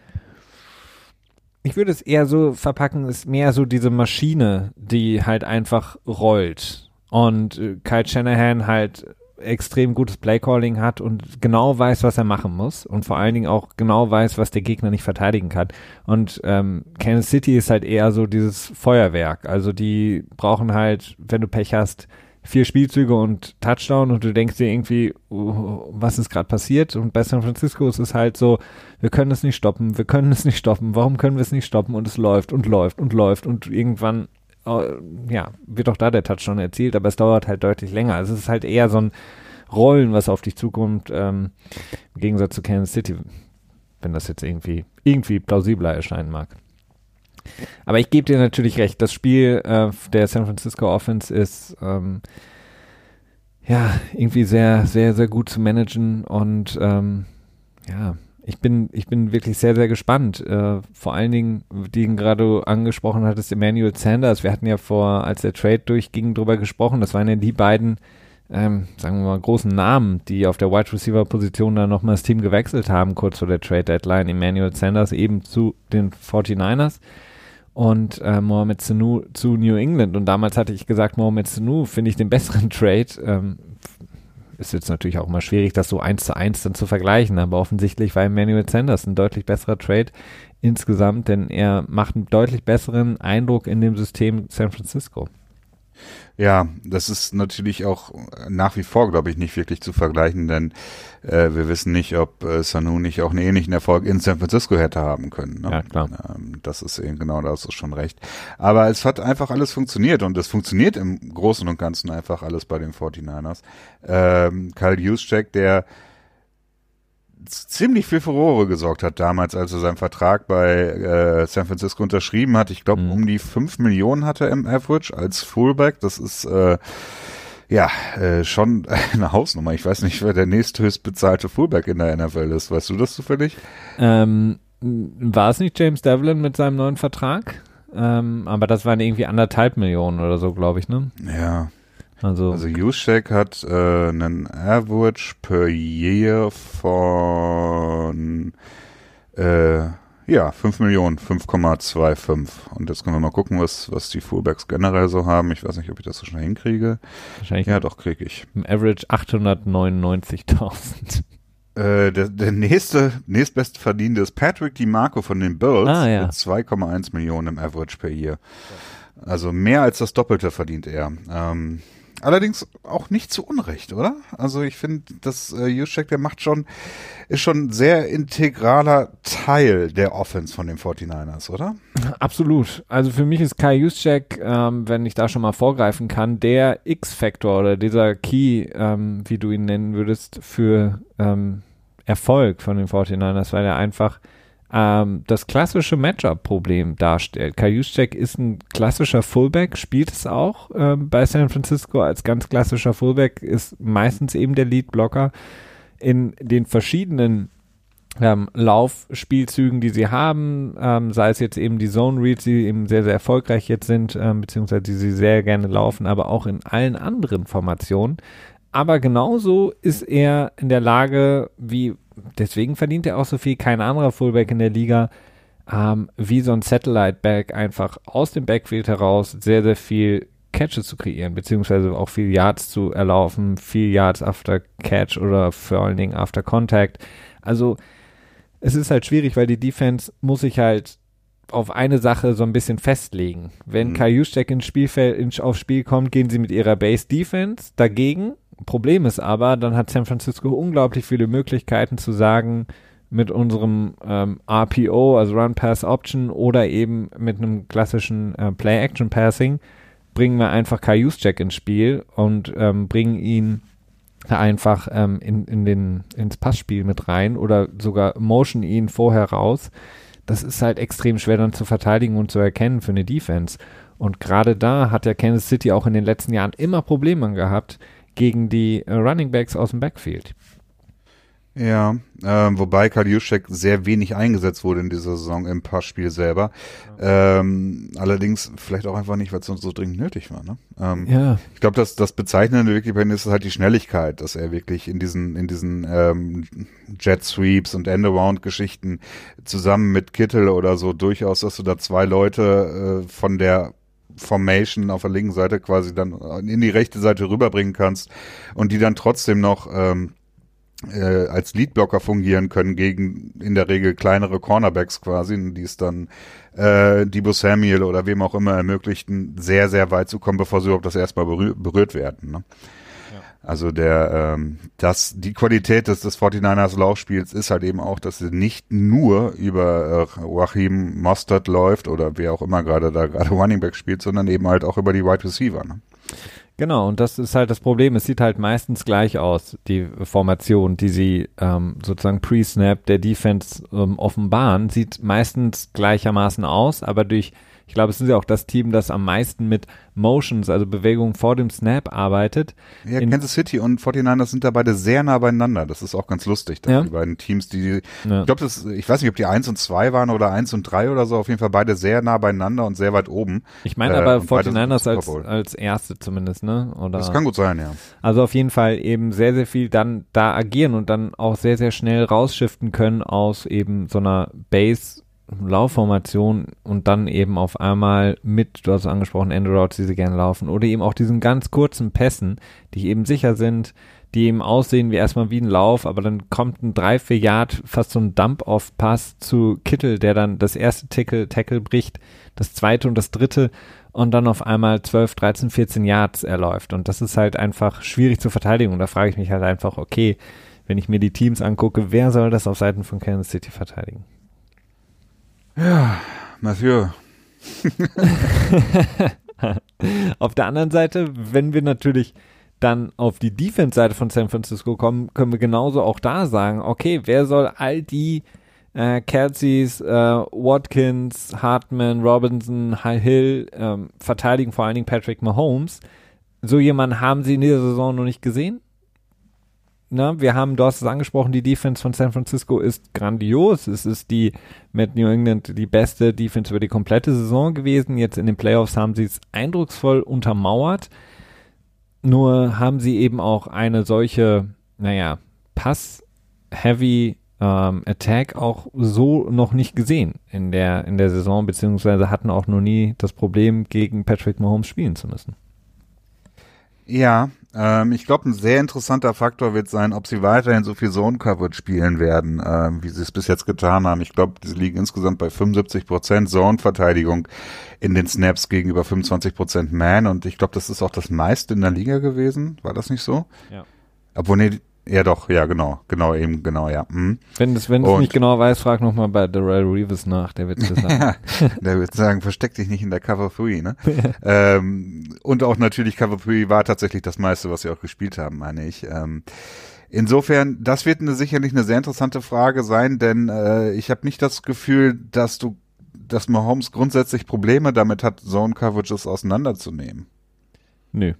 ich würde es eher so verpacken, ist mehr so diese Maschine, die halt einfach rollt. Und äh, Kyle Shanahan halt extrem gutes Playcalling hat und genau weiß, was er machen muss und vor allen Dingen auch genau weiß, was der Gegner nicht verteidigen kann. Und ähm, Kansas City ist halt eher so dieses Feuerwerk. Also die brauchen halt, wenn du Pech hast, vier Spielzüge und Touchdown und du denkst dir irgendwie, uh, was ist gerade passiert? Und bei San Francisco ist es halt so, wir können es nicht stoppen, wir können es nicht stoppen, warum können wir es nicht stoppen? Und es läuft und läuft und läuft und irgendwann ja, wird auch da der Touchdown erzielt, aber es dauert halt deutlich länger. Also es ist halt eher so ein Rollen, was auf dich zukommt, ähm, im Gegensatz zu Kansas City, wenn das jetzt irgendwie, irgendwie plausibler erscheinen mag. Aber ich gebe dir natürlich recht, das Spiel äh, der San Francisco Offense ist ähm, ja irgendwie sehr, sehr, sehr gut zu managen und ähm, ja, ich bin, ich bin wirklich sehr, sehr gespannt. Äh, vor allen Dingen, die gerade angesprochen hattest, Emmanuel Sanders. Wir hatten ja vor, als der Trade durchging, drüber gesprochen. Das waren ja die beiden, ähm, sagen wir mal, großen Namen, die auf der Wide Receiver Position dann nochmal das Team gewechselt haben, kurz vor der Trade Deadline. Emmanuel Sanders eben zu den 49ers und äh, Mohamed Sanu zu New England. Und damals hatte ich gesagt, Mohamed Sanu finde ich den besseren Trade. Ähm, ist jetzt natürlich auch mal schwierig, das so eins zu eins dann zu vergleichen, aber offensichtlich war Emmanuel Sanders ein deutlich besserer Trade insgesamt, denn er macht einen deutlich besseren Eindruck in dem System San Francisco. Ja, das ist natürlich auch nach wie vor, glaube ich, nicht wirklich zu vergleichen, denn äh, wir wissen nicht, ob äh, Sanu nicht auch einen ähnlichen Erfolg in San Francisco hätte haben können. Ne? Ja, klar. Ähm, das ist eben genau, da hast du schon recht. Aber es hat einfach alles funktioniert und es funktioniert im Großen und Ganzen einfach alles bei den 49ers. Ähm, Kyle Juszczyk, der ziemlich viel Furore gesorgt hat damals, als er seinen Vertrag bei äh, San Francisco unterschrieben hat. Ich glaube, Mhm. um die 5 Millionen hatte er im Average als Fullback. Das ist äh, ja äh, schon eine Hausnummer. Ich weiß nicht, wer der nächsthöchst bezahlte Fullback in der NFL ist. Weißt du das zufällig? Ähm, war es nicht James Devlin mit seinem neuen Vertrag? Ähm, aber das waren irgendwie anderthalb Millionen oder so, glaube ich, ne? Ja, Also, also Juszczyk hat äh, einen Average per Year von äh, ja, 5 Millionen, 5,25. Und jetzt können wir mal gucken, was, was die Fullbacks generell so haben. Ich weiß nicht, ob ich das so schnell hinkriege. wahrscheinlich Ja, doch, kriege ich. im Average 899.000. Äh, der, der nächste, nächstbeste Verdienende ist Patrick DiMarco von den Bills Ah, ja. mit 2,1 Millionen im Average per Year. Also mehr als das Doppelte verdient er. Ähm, allerdings auch nicht zu Unrecht, oder? Also ich finde, dass äh, Juszczyk, der macht schon, ist schon ein sehr integraler Teil der Offense von den 49ers, oder? Absolut. Also für mich ist Kai Juszczyk, ähm, wenn ich da schon mal vorgreifen kann, der X-Faktor oder dieser Key, ähm, wie du ihn nennen würdest, für ähm, Erfolg von den 49ers, weil er einfach ähm, das klassische Matchup-Problem darstellt. Kai Juszczyk ist ein klassischer Fullback, spielt es auch ähm, bei San Francisco als ganz klassischer Fullback, ist meistens eben der Lead-Blocker in den verschiedenen ähm, Laufspielzügen, die sie haben, ähm, sei es jetzt eben die Zone Reads, die eben sehr, sehr erfolgreich jetzt sind, ähm, beziehungsweise die sie sehr gerne laufen, aber auch in allen anderen Formationen. Aber genauso ist er in der Lage, wie, deswegen verdient er auch so viel, kein anderer Fullback in der Liga, ähm, wie so ein Satellite-Back einfach aus dem Backfield heraus sehr, sehr viel Catches zu kreieren, beziehungsweise auch viel Yards zu erlaufen, viel Yards after Catch oder vor allen Dingen after Contact. Also es ist halt schwierig, weil die Defense muss sich halt auf eine Sache so ein bisschen festlegen. Wenn Mhm. Kai Juszczyk ins Spielfeld, ins, aufs Spiel kommt, gehen sie mit ihrer Base Defense dagegen. Problem ist aber, dann hat San Francisco unglaublich viele Möglichkeiten zu sagen, mit unserem ähm, RPO, also Run Pass Option oder eben mit einem klassischen äh, Play Action Passing, bringen wir einfach Kai Juszczyk ins Spiel und ähm, bringen ihn einfach ähm, in, in den, ins Passspiel mit rein oder sogar motion ihn vorher raus. Das ist halt extrem schwer dann zu verteidigen und zu erkennen für eine Defense. Und gerade da hat ja Kansas City auch in den letzten Jahren immer Probleme gehabt gegen die äh, Running Backs aus dem Backfield. Ja, ähm, wobei Kaliuszek sehr wenig eingesetzt wurde in dieser Saison im Passspiel selber. Ähm, allerdings vielleicht auch einfach nicht, weil es sonst so dringend nötig war. Ne? Ähm, Ja, Ich glaube, dass das Bezeichnende wirklich bei ihm ist halt die Schnelligkeit, dass er wirklich in diesen in diesen ähm, Jet Sweeps und End-Around-Geschichten zusammen mit Kittel oder so durchaus, dass du da zwei Leute äh, von der Formation auf der linken Seite quasi dann in die rechte Seite rüberbringen kannst und die dann trotzdem noch ähm, äh, als Leadblocker fungieren können gegen in der Regel kleinere Cornerbacks quasi, die es dann äh, Debo Samuel oder wem auch immer ermöglichten, sehr, sehr weit zu kommen, bevor sie überhaupt das erstmal berühr berührt werden. Ne? Also der, ähm, das, die Qualität des, des 49ers Laufspiels ist halt eben auch, dass sie nicht nur über äh, Joachim Mostert läuft oder wer auch immer gerade da gerade Running Back spielt, sondern eben halt auch über die Wide Receiver. Ne? Genau, und das ist halt das Problem. Es sieht halt meistens gleich aus, die Formation, die sie ähm, sozusagen pre-Snap der Defense ähm, offenbaren, sieht meistens gleichermaßen aus, aber durch, ich glaube, es ist ja auch das Team, das am meisten mit Motions, also Bewegungen vor dem Snap arbeitet. Ja, In- Kansas City und 49ers sind da beide sehr nah beieinander. Das ist auch ganz lustig, dass Ja. die beiden Teams, die, Ja. ich glaube, das, ich weiß nicht, ob die eins und zwei waren oder eins und drei oder so, auf jeden Fall beide sehr nah beieinander und sehr weit oben. Ich meine Äh, aber sind im 49ers Super als, als erste zumindest, ne? Oder? Das kann gut sein, ja. Also auf jeden Fall eben sehr, sehr viel dann da agieren und dann auch sehr, sehr schnell rausschiften können aus eben so einer Base Laufformation und dann eben auf einmal mit, du hast es angesprochen, Endroutes, die sie gerne laufen oder eben auch diesen ganz kurzen Pässen, die eben sicher sind, die eben aussehen wie erstmal wie ein Lauf, aber dann kommt ein 3, 4 Yard, fast so ein Dump-Off-Pass zu Kittel, der dann das erste Tackle, Tackle bricht, das zweite und das dritte und dann auf einmal 12, 13, 14 Yards erläuft. Und das ist halt einfach schwierig zu verteidigen. Und da frage ich mich halt einfach, okay, wenn ich mir die Teams angucke, wer soll das auf Seiten von Kansas City verteidigen? Mathieu. Auf der anderen Seite, wenn wir natürlich dann auf die Defense-Seite von San Francisco kommen, können wir genauso auch da sagen, okay, wer soll all die äh, Kelseys, äh, Watkins, Hartman, Robinson, High Hill ähm, verteidigen, vor allen Dingen Patrick Mahomes. So jemanden haben sie in dieser Saison noch nicht gesehen. Na, wir haben, du hast es angesprochen, die Defense von San Francisco ist grandios. Es ist die mit New England die beste Defense über die komplette Saison gewesen. Jetzt in den Playoffs haben sie es eindrucksvoll untermauert. Nur haben sie eben auch eine solche, naja, Pass-Heavy ähm, Attack auch so noch nicht gesehen in der, in der Saison, beziehungsweise hatten auch noch nie das Problem, gegen Patrick Mahomes spielen zu müssen. Ja, ähm, ich glaube, ein sehr interessanter Faktor wird sein, ob sie weiterhin so viel Zone-Coverage spielen werden, äh, wie sie es bis jetzt getan haben. Ich glaube, sie liegen insgesamt bei 75 Prozent Zone-Verteidigung in den Snaps gegenüber 25 Prozent Man und ich glaube, das ist auch das meiste in der Liga gewesen. War das nicht so? Ja. Obwohl, nee, ja, doch, ja, genau, genau, eben, genau, ja. Hm. Wenn du wenn es nicht genau weiß, frag nochmal bei Darrell Reeves nach, der wird das sagen. der wird sagen, versteck dich nicht in der Cover 3, ne? ähm, und auch natürlich Cover 3 war tatsächlich das meiste, was sie auch gespielt haben, meine ich. Ähm, insofern, das wird eine, sicherlich eine sehr interessante Frage sein, denn äh, ich habe nicht das Gefühl, dass du, dass Mahomes grundsätzlich Probleme damit hat, Zone Coverages auseinanderzunehmen. Nö,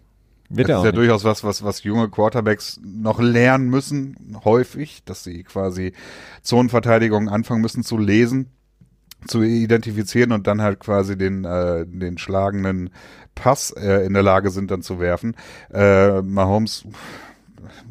wird das ist ja nicht. durchaus was, was, was junge Quarterbacks noch lernen müssen, häufig, dass sie quasi Zonenverteidigung anfangen müssen zu lesen, zu identifizieren und dann halt quasi den, äh, den schlagenden Pass äh, in der Lage sind dann zu werfen. Äh, Mahomes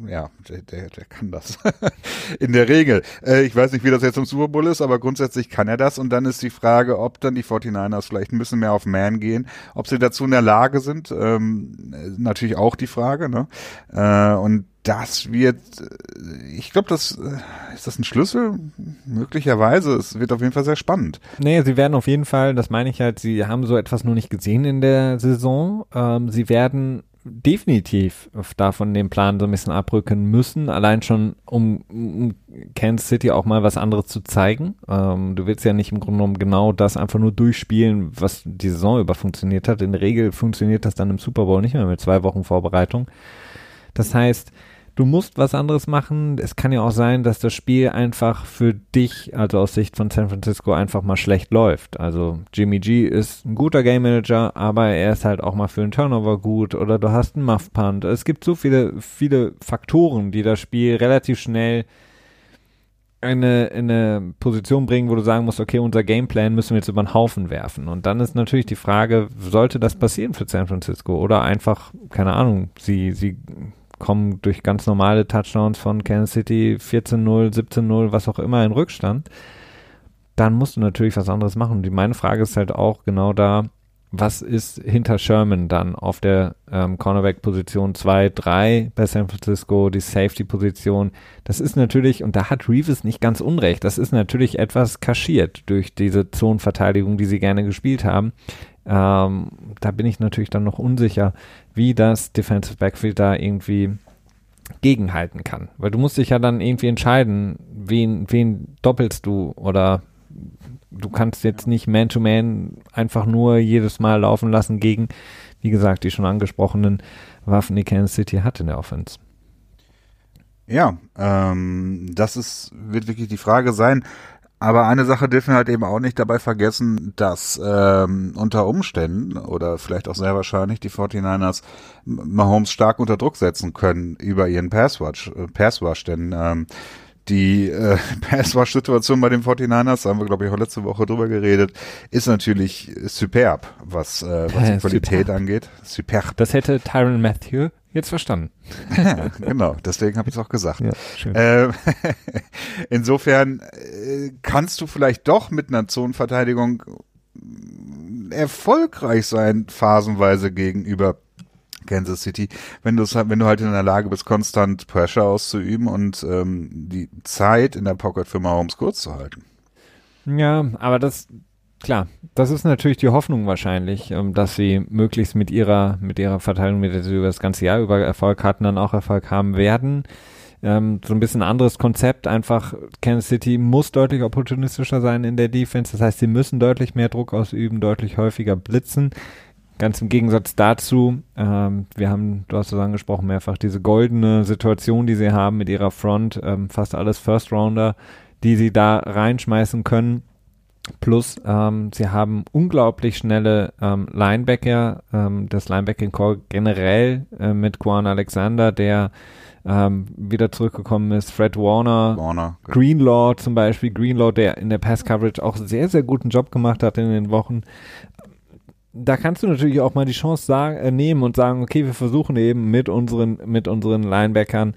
ja, der, der, der kann das. in der Regel. Äh, ich weiß nicht, wie das jetzt im Super Bowl ist, aber grundsätzlich kann er das. Und dann ist die Frage, ob dann die 49ers vielleicht ein bisschen mehr auf Man gehen, ob sie dazu in der Lage sind. Ähm, natürlich auch die Frage. Ne? Äh, und das wird, äh, ich glaube, das äh, ist das ein Schlüssel? Möglicherweise. Es wird auf jeden Fall sehr spannend. Nee, sie werden auf jeden Fall, das meine ich halt, sie haben so etwas noch nicht gesehen in der Saison. Ähm, sie werden definitiv davon den Plan so ein bisschen abrücken müssen, allein schon um, um Kansas City auch mal was anderes zu zeigen. Ähm, du willst ja nicht im Grunde genommen genau das einfach nur durchspielen, was die Saison über funktioniert hat. In der Regel funktioniert das dann im Super Bowl nicht mehr mit zwei Wochen Vorbereitung. Das heißt, du musst was anderes machen. Es kann ja auch sein, dass das Spiel einfach für dich, also aus Sicht von San Francisco, einfach mal schlecht läuft. Also Jimmy G ist ein guter Game Manager, aber er ist halt auch mal für einen Turnover gut oder du hast einen Muff Punt. Es gibt so viele, viele Faktoren, die das Spiel relativ schnell eine, eine Position bringen, wo du sagen musst, okay, unser Gameplan müssen wir jetzt über den Haufen werfen. Und dann ist natürlich die Frage, sollte das passieren für San Francisco? Oder einfach, keine Ahnung, sie, sie kommen durch ganz normale Touchdowns von Kansas City 14-0, 17-0, was auch immer in Rückstand, dann musst du natürlich was anderes machen. Und meine Frage ist halt auch genau da, was ist hinter Sherman dann auf der ähm, Cornerback-Position 2, 3 bei San Francisco, die Safety-Position? Das ist natürlich, und da hat Reeves nicht ganz unrecht, das ist natürlich etwas kaschiert durch diese Zonenverteidigung, die sie gerne gespielt haben. Ähm, da bin ich natürlich dann noch unsicher, wie das Defensive Backfield da irgendwie gegenhalten kann. Weil du musst dich ja dann irgendwie entscheiden, wen, wen doppelst du oder du kannst jetzt nicht Man-to-Man -Man einfach nur jedes Mal laufen lassen gegen, wie gesagt, die schon angesprochenen Waffen, die Kansas City hat in der Offense. Ja, ähm, das ist, wird wirklich die Frage sein. Aber eine Sache dürfen wir halt eben auch nicht dabei vergessen, dass ähm, unter Umständen oder vielleicht auch sehr wahrscheinlich die 49ers Mahomes stark unter Druck setzen können über ihren Passwatch, äh, Passwash, denn ähm, die äh, Passwash-Situation bei den 49ers, da haben wir glaube ich auch letzte Woche drüber geredet, ist natürlich superb, was, äh, was die Qualität superb. angeht. Superb. Das hätte Tyron Matthew Jetzt verstanden. genau, deswegen habe ich es auch gesagt. Ja, äh, insofern äh, kannst du vielleicht doch mit einer Zonenverteidigung erfolgreich sein, phasenweise gegenüber Kansas City, wenn du wenn du halt in der Lage bist, konstant Pressure auszuüben und ähm, die Zeit in der Pocket für Mahomes kurz zu halten. Ja, aber das Klar, das ist natürlich die Hoffnung wahrscheinlich, ähm, dass sie möglichst mit ihrer, mit ihrer Verteilung, mit der sie über das ganze Jahr über Erfolg hatten, dann auch Erfolg haben werden. Ähm, so ein bisschen anderes Konzept, einfach Kansas City muss deutlich opportunistischer sein in der Defense, das heißt, sie müssen deutlich mehr Druck ausüben, deutlich häufiger blitzen. Ganz im Gegensatz dazu, ähm, wir haben, du hast es angesprochen, mehrfach diese goldene Situation, die sie haben mit ihrer Front, ähm, fast alles First Rounder, die sie da reinschmeißen können. Plus, ähm, sie haben unglaublich schnelle ähm, Linebacker, ähm, das Linebacking Core generell äh, mit Quan Alexander, der ähm, wieder zurückgekommen ist, Fred Warner, Warner. Greenlaw zum Beispiel, Greenlaw, der in der Pass Coverage auch sehr, sehr guten Job gemacht hat in den Wochen. Da kannst du natürlich auch mal die Chance sagen, äh, nehmen und sagen, okay, wir versuchen eben mit unseren, mit unseren Linebackern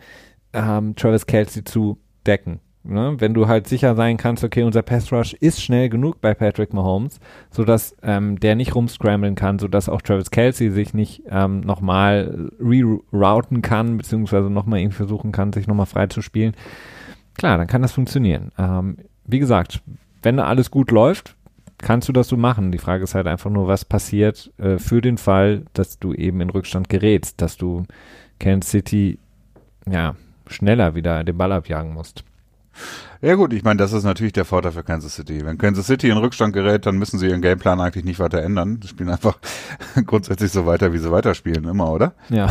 ähm, Travis Kelsey zu decken. Ne? Wenn du halt sicher sein kannst, okay, unser Pass Rush ist schnell genug bei Patrick Mahomes, sodass ähm, der nicht rumscramblen kann, sodass auch Travis Kelsey sich nicht ähm, nochmal rerouten kann, beziehungsweise nochmal irgendwie versuchen kann, sich nochmal frei zu spielen. Klar, dann kann das funktionieren. Ähm, wie gesagt, wenn alles gut läuft, kannst du das so machen. Die Frage ist halt einfach nur, was passiert äh, für den Fall, dass du eben in Rückstand gerätst, dass du Kansas City ja schneller wieder den Ball abjagen musst. Ja gut, ich meine, das ist natürlich der Vorteil für Kansas City. Wenn Kansas City in Rückstand gerät, dann müssen sie ihren Gameplan eigentlich nicht weiter ändern. Die spielen einfach grundsätzlich so weiter, wie sie weiterspielen, immer, oder? Ja.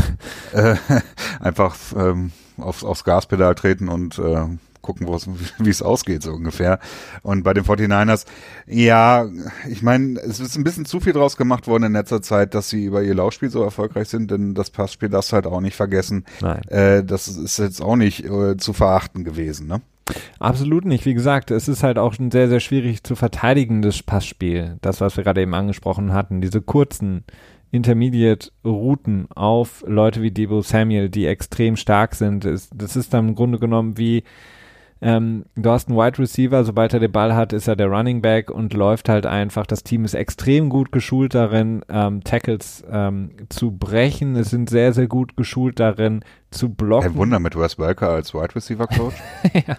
Äh, einfach ähm, aufs, aufs Gaspedal treten und äh, gucken, wie es ausgeht, so ungefähr. Und bei den 49ers, ja, ich meine, es ist ein bisschen zu viel draus gemacht worden in letzter Zeit, dass sie über ihr Laufspiel so erfolgreich sind, denn das Passspiel darfst du halt auch nicht vergessen. Nein. Äh, das ist jetzt auch nicht äh, zu verachten gewesen, ne? Absolut nicht. Wie gesagt, es ist halt auch ein sehr, sehr schwierig zu verteidigendes Passspiel. Das, was wir gerade eben angesprochen hatten. Diese kurzen Intermediate-Routen auf Leute wie Debo Samuel, die extrem stark sind. Das ist dann im Grunde genommen wie ähm, du hast einen Wide Receiver, sobald er den Ball hat, ist er der Running Back und läuft halt einfach. Das Team ist extrem gut geschult darin, ähm, Tackles ähm, zu brechen. Es sind sehr, sehr gut geschult darin, zu blocken. Ein Wunder mit Wes Welker als Wide Receiver Coach. ja.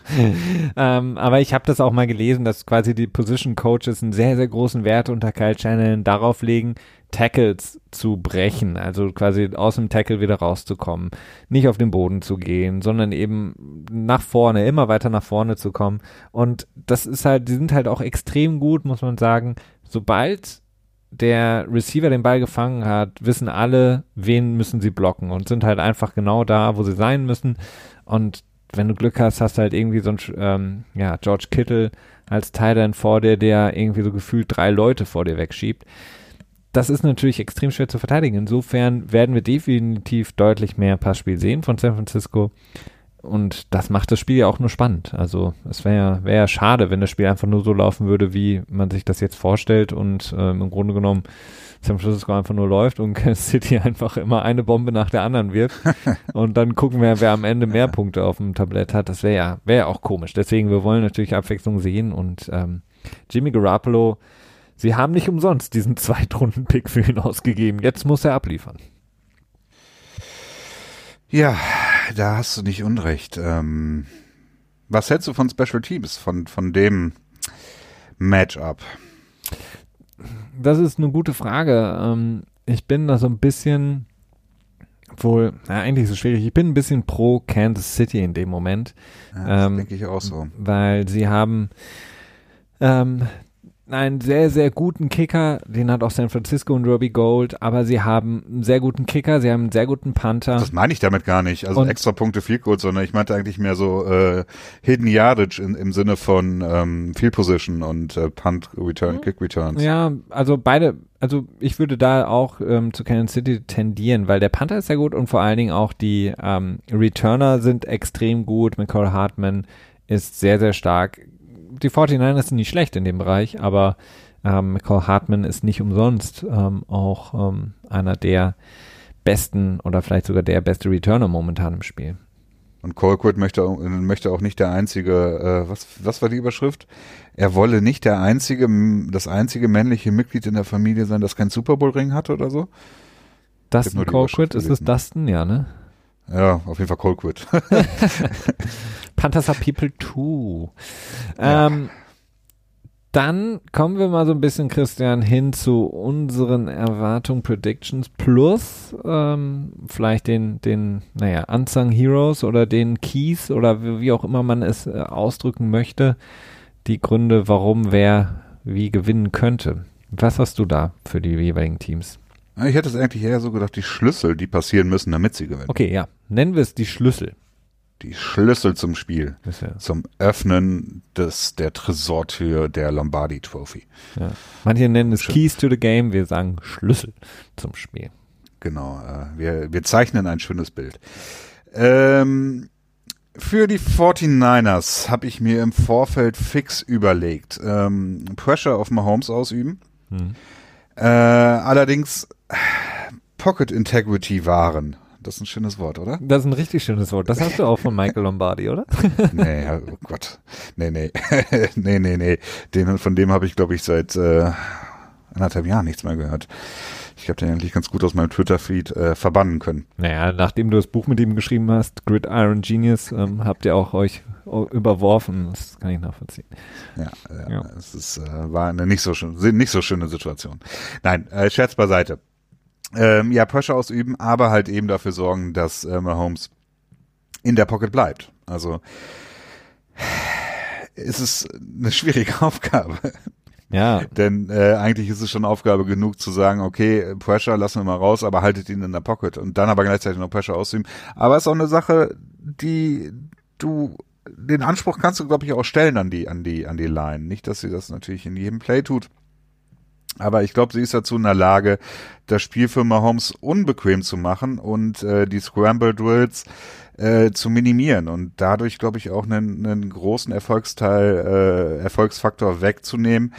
ähm, aber ich habe das auch mal gelesen, dass quasi die Position Coaches einen sehr, sehr großen Wert unter Kyle Channel darauf legen, Tackles zu brechen, also quasi aus dem Tackle wieder rauszukommen, nicht auf den Boden zu gehen, sondern eben nach vorne, immer weiter nach vorne zu kommen. Und das ist halt, die sind halt auch extrem gut, muss man sagen. Sobald der Receiver den Ball gefangen hat, wissen alle, wen müssen sie blocken und sind halt einfach genau da, wo sie sein müssen. Und wenn du Glück hast, hast du halt irgendwie so ein, ähm, ja, George Kittle als Titan vor dir, der irgendwie so gefühlt drei Leute vor dir wegschiebt das ist natürlich extrem schwer zu verteidigen. Insofern werden wir definitiv deutlich mehr Passspiel sehen von San Francisco. Und das macht das Spiel ja auch nur spannend. Also es wäre ja, wär ja schade, wenn das Spiel einfach nur so laufen würde, wie man sich das jetzt vorstellt und ähm, im Grunde genommen San Francisco einfach nur läuft und Kansas City einfach immer eine Bombe nach der anderen wirft. und dann gucken wir, wer am Ende mehr Punkte auf dem Tablett hat. Das wäre ja, wäre ja auch komisch. Deswegen, wir wollen natürlich Abwechslung sehen und ähm, Jimmy Garoppolo Sie haben nicht umsonst diesen Zweitrunden-Pick für ihn ausgegeben. Jetzt muss er abliefern. Ja, da hast du nicht unrecht. Ähm, was hältst du von Special Teams, von, von dem Matchup? Das ist eine gute Frage. Ähm, ich bin da so ein bisschen, wohl, na, eigentlich ist es schwierig, ich bin ein bisschen pro Kansas City in dem Moment. Ja, das ähm, denke ich auch so. Weil sie haben ähm, einen sehr, sehr guten Kicker. Den hat auch San Francisco und Robbie Gold. Aber sie haben einen sehr guten Kicker. Sie haben einen sehr guten Panther. Das meine ich damit gar nicht. Also und extra Punkte Field Goal, sondern ich meinte eigentlich mehr so äh, Hidden Yardage in, im Sinne von ähm, Field Position und äh, Punt Return, Kick Returns. Ja, also beide. Also ich würde da auch ähm, zu Kansas City tendieren, weil der Panther ist sehr gut und vor allen Dingen auch die ähm, Returner sind extrem gut. McCall Hartman ist sehr, sehr stark die 49ers sind nicht schlecht in dem Bereich, aber ähm, Michael Hartman ist nicht umsonst ähm, auch ähm, einer der besten oder vielleicht sogar der beste Returner momentan im Spiel. Und Colquitt möchte, möchte auch nicht der einzige, äh, was, was war die Überschrift? Er wolle nicht der einzige, das einzige männliche Mitglied in der Familie sein, das kein Super Bowl Ring hat oder so. Dustin Colquitt, ist es Dustin, ja, ne? Ja, auf jeden Fall Colquitt. Panthers are people too. Ja. Ähm, dann kommen wir mal so ein bisschen, Christian, hin zu unseren Erwartungen, Predictions plus ähm, vielleicht den, den, naja, Unsung Heroes oder den Keys oder wie, wie auch immer man es äh, ausdrücken möchte. Die Gründe, warum wer wie gewinnen könnte. Was hast du da für die jeweiligen Teams? Ich hätte es eigentlich eher so gedacht, die Schlüssel, die passieren müssen, damit sie gewinnen. Okay, ja. Nennen wir es die Schlüssel. Die Schlüssel zum Spiel. Ja. Zum Öffnen des, der Tresortür der Lombardi Trophy. Ja. Manche nennen es Keys to the Game, wir sagen Schlüssel zum Spiel. Genau, äh, wir, wir zeichnen ein schönes Bild. Ähm, für die 49ers habe ich mir im Vorfeld fix überlegt, ähm, Pressure auf Mahomes ausüben. Hm. Äh, allerdings Pocket Integrity wahren. Das ist ein schönes Wort, oder? Das ist ein richtig schönes Wort. Das hast du auch von Michael Lombardi, oder? nee, oh Gott. Nee, nee. nee, nee, nee. Den, von dem habe ich, glaube ich, seit äh, anderthalb Jahren nichts mehr gehört. Ich habe den eigentlich ganz gut aus meinem Twitter-Feed äh, verbannen können. Naja, nachdem du das Buch mit ihm geschrieben hast, Gridiron Genius, ähm, habt ihr auch euch überworfen. Das kann ich nachvollziehen. Ja, ja, ja. es ist, äh, war eine nicht so, schön, nicht so schöne Situation. Nein, äh, Scherz beiseite. Ähm, ja, Pressure ausüben, aber halt eben dafür sorgen, dass äh, Mahomes in der Pocket bleibt. Also es ist eine schwierige Aufgabe. Ja. Denn äh, eigentlich ist es schon Aufgabe genug zu sagen, okay, Pressure lassen wir mal raus, aber haltet ihn in der Pocket und dann aber gleichzeitig noch Pressure ausüben. Aber es ist auch eine Sache, die du den Anspruch kannst du, glaube ich, auch stellen an die, an die, an die Line. Nicht, dass sie das natürlich in jedem Play tut. Aber ich glaube, sie ist dazu in der Lage, das Spiel für Mahomes unbequem zu machen und äh, die Scramble Drills äh, zu minimieren und dadurch, glaube ich, auch einen, einen großen Erfolgsteil, äh, Erfolgsfaktor wegzunehmen.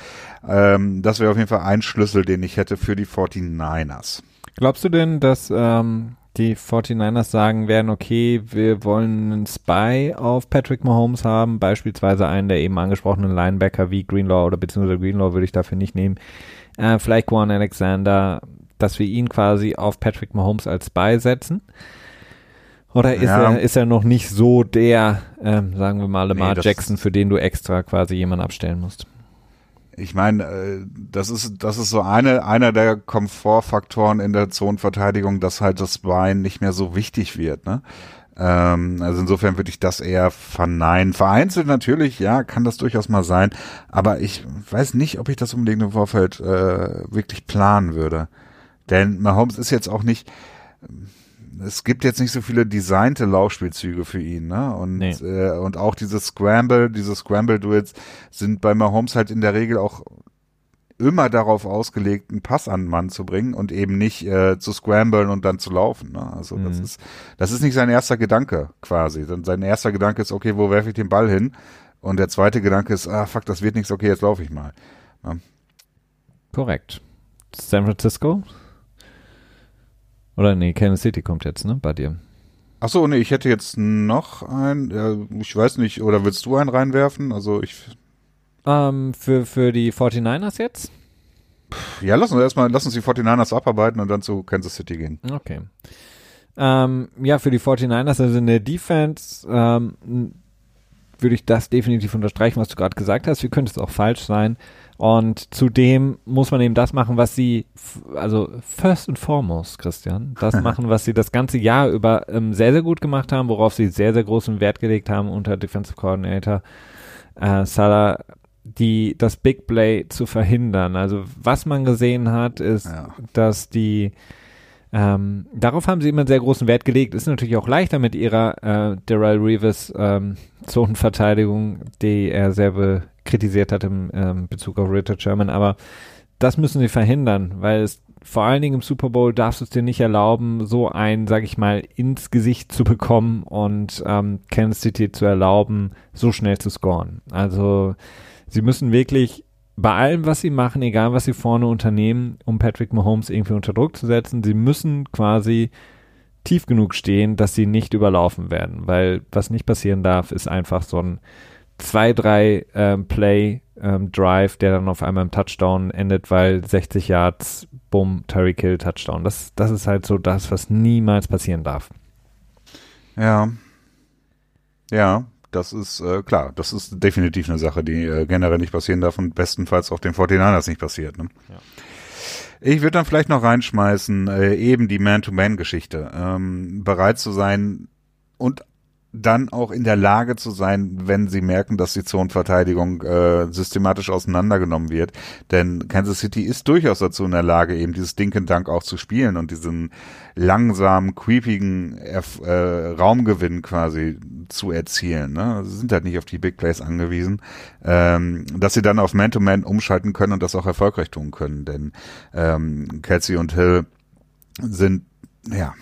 Ähm, das wäre auf jeden Fall ein Schlüssel, den ich hätte für die 49ers. Glaubst du denn, dass ähm, die 49ers sagen werden, okay, wir wollen einen Spy auf Patrick Mahomes haben, beispielsweise einen der eben angesprochenen Linebacker wie Greenlaw oder beziehungsweise Greenlaw würde ich dafür nicht nehmen, äh, vielleicht Quan Alexander, dass wir ihn quasi auf Patrick Mahomes als Spy setzen? Oder ist, ja. er, ist er noch nicht so der, ähm, sagen wir mal, Lamar nee, Jackson, für den du extra quasi jemanden abstellen musst? Ich meine, äh, das ist das ist so eine einer der Komfortfaktoren in der Zonenverteidigung, dass halt das Bein nicht mehr so wichtig wird. Ne? Ähm, also insofern würde ich das eher verneinen. Vereinzelt natürlich, ja, kann das durchaus mal sein, aber ich weiß nicht, ob ich das unbedingt im Vorfeld äh, wirklich planen würde. Denn Mahomes ist jetzt auch nicht es gibt jetzt nicht so viele designte Laufspielzüge für ihn, ne? Und, nee. äh, und auch diese Scramble, diese Scramble-Duels sind bei Mahomes halt in der Regel auch immer darauf ausgelegt, einen Pass an den Mann zu bringen und eben nicht äh, zu scramblen und dann zu laufen. Ne? Also mhm. das ist das ist nicht sein erster Gedanke quasi. Sein erster Gedanke ist, okay, wo werfe ich den Ball hin? Und der zweite Gedanke ist, ah fuck, das wird nichts, okay, jetzt laufe ich mal. Ne? Korrekt. San Francisco, oder nee, Kansas City kommt jetzt, ne, bei dir. Ach so, nee, ich hätte jetzt noch einen, ja, ich weiß nicht, oder willst du einen reinwerfen? Also ich. Ähm, für, für die 49ers jetzt? Ja, lass uns erstmal, lass uns die 49ers abarbeiten und dann zu Kansas City gehen. Okay. Ähm, ja, für die 49ers, also in der Defense, ähm, würde ich das definitiv unterstreichen, was du gerade gesagt hast. Wie könnte es auch falsch sein? Und zudem muss man eben das machen, was sie, also first and foremost, Christian, das machen, was sie das ganze Jahr über ähm, sehr, sehr gut gemacht haben, worauf sie sehr, sehr großen Wert gelegt haben unter Defensive Coordinator äh, Salah, die, das Big Play zu verhindern. Also was man gesehen hat, ist, ja. dass die ähm, darauf haben sie immer einen sehr großen Wert gelegt. Ist natürlich auch leichter mit ihrer äh, Daryl Reeves ähm, Zonenverteidigung, die er sehr kritisiert hat im ähm, Bezug auf Richard Sherman, aber das müssen sie verhindern, weil es vor allen Dingen im Super Bowl darfst du es dir nicht erlauben, so ein, sag ich mal, ins Gesicht zu bekommen und ähm, Kansas City zu erlauben, so schnell zu scoren. Also sie müssen wirklich bei allem, was sie machen, egal was sie vorne unternehmen, um Patrick Mahomes irgendwie unter Druck zu setzen, sie müssen quasi tief genug stehen, dass sie nicht überlaufen werden, weil was nicht passieren darf, ist einfach so ein 2-3 ähm, ähm, der dann auf einmal im Touchdown endet, weil 60 Yards, bumm, Terry Kill, Touchdown. Das, das ist halt so das, was niemals passieren darf. Ja. Ja, das ist äh, klar, das ist definitiv eine Sache, die äh, generell nicht passieren darf und bestenfalls auch den 49ers nicht passiert. Ne? Ja. Ich würde dann vielleicht noch reinschmeißen, äh, eben die Man-to-Man-Geschichte. Ähm, bereit zu sein und dann auch in der Lage zu sein, wenn sie merken, dass die Zonenverteidigung äh, systematisch auseinandergenommen wird. Denn Kansas City ist durchaus dazu in der Lage, eben dieses Dink and Dunk auch zu spielen und diesen langsamen, creepigen äh, Raumgewinn quasi zu erzielen. Ne? Sie sind halt nicht auf die Big Plays angewiesen, ähm, dass sie dann auf Man-to-Man -Man umschalten können und das auch erfolgreich tun können. Denn ähm, Kelsey und Hill sind, ja,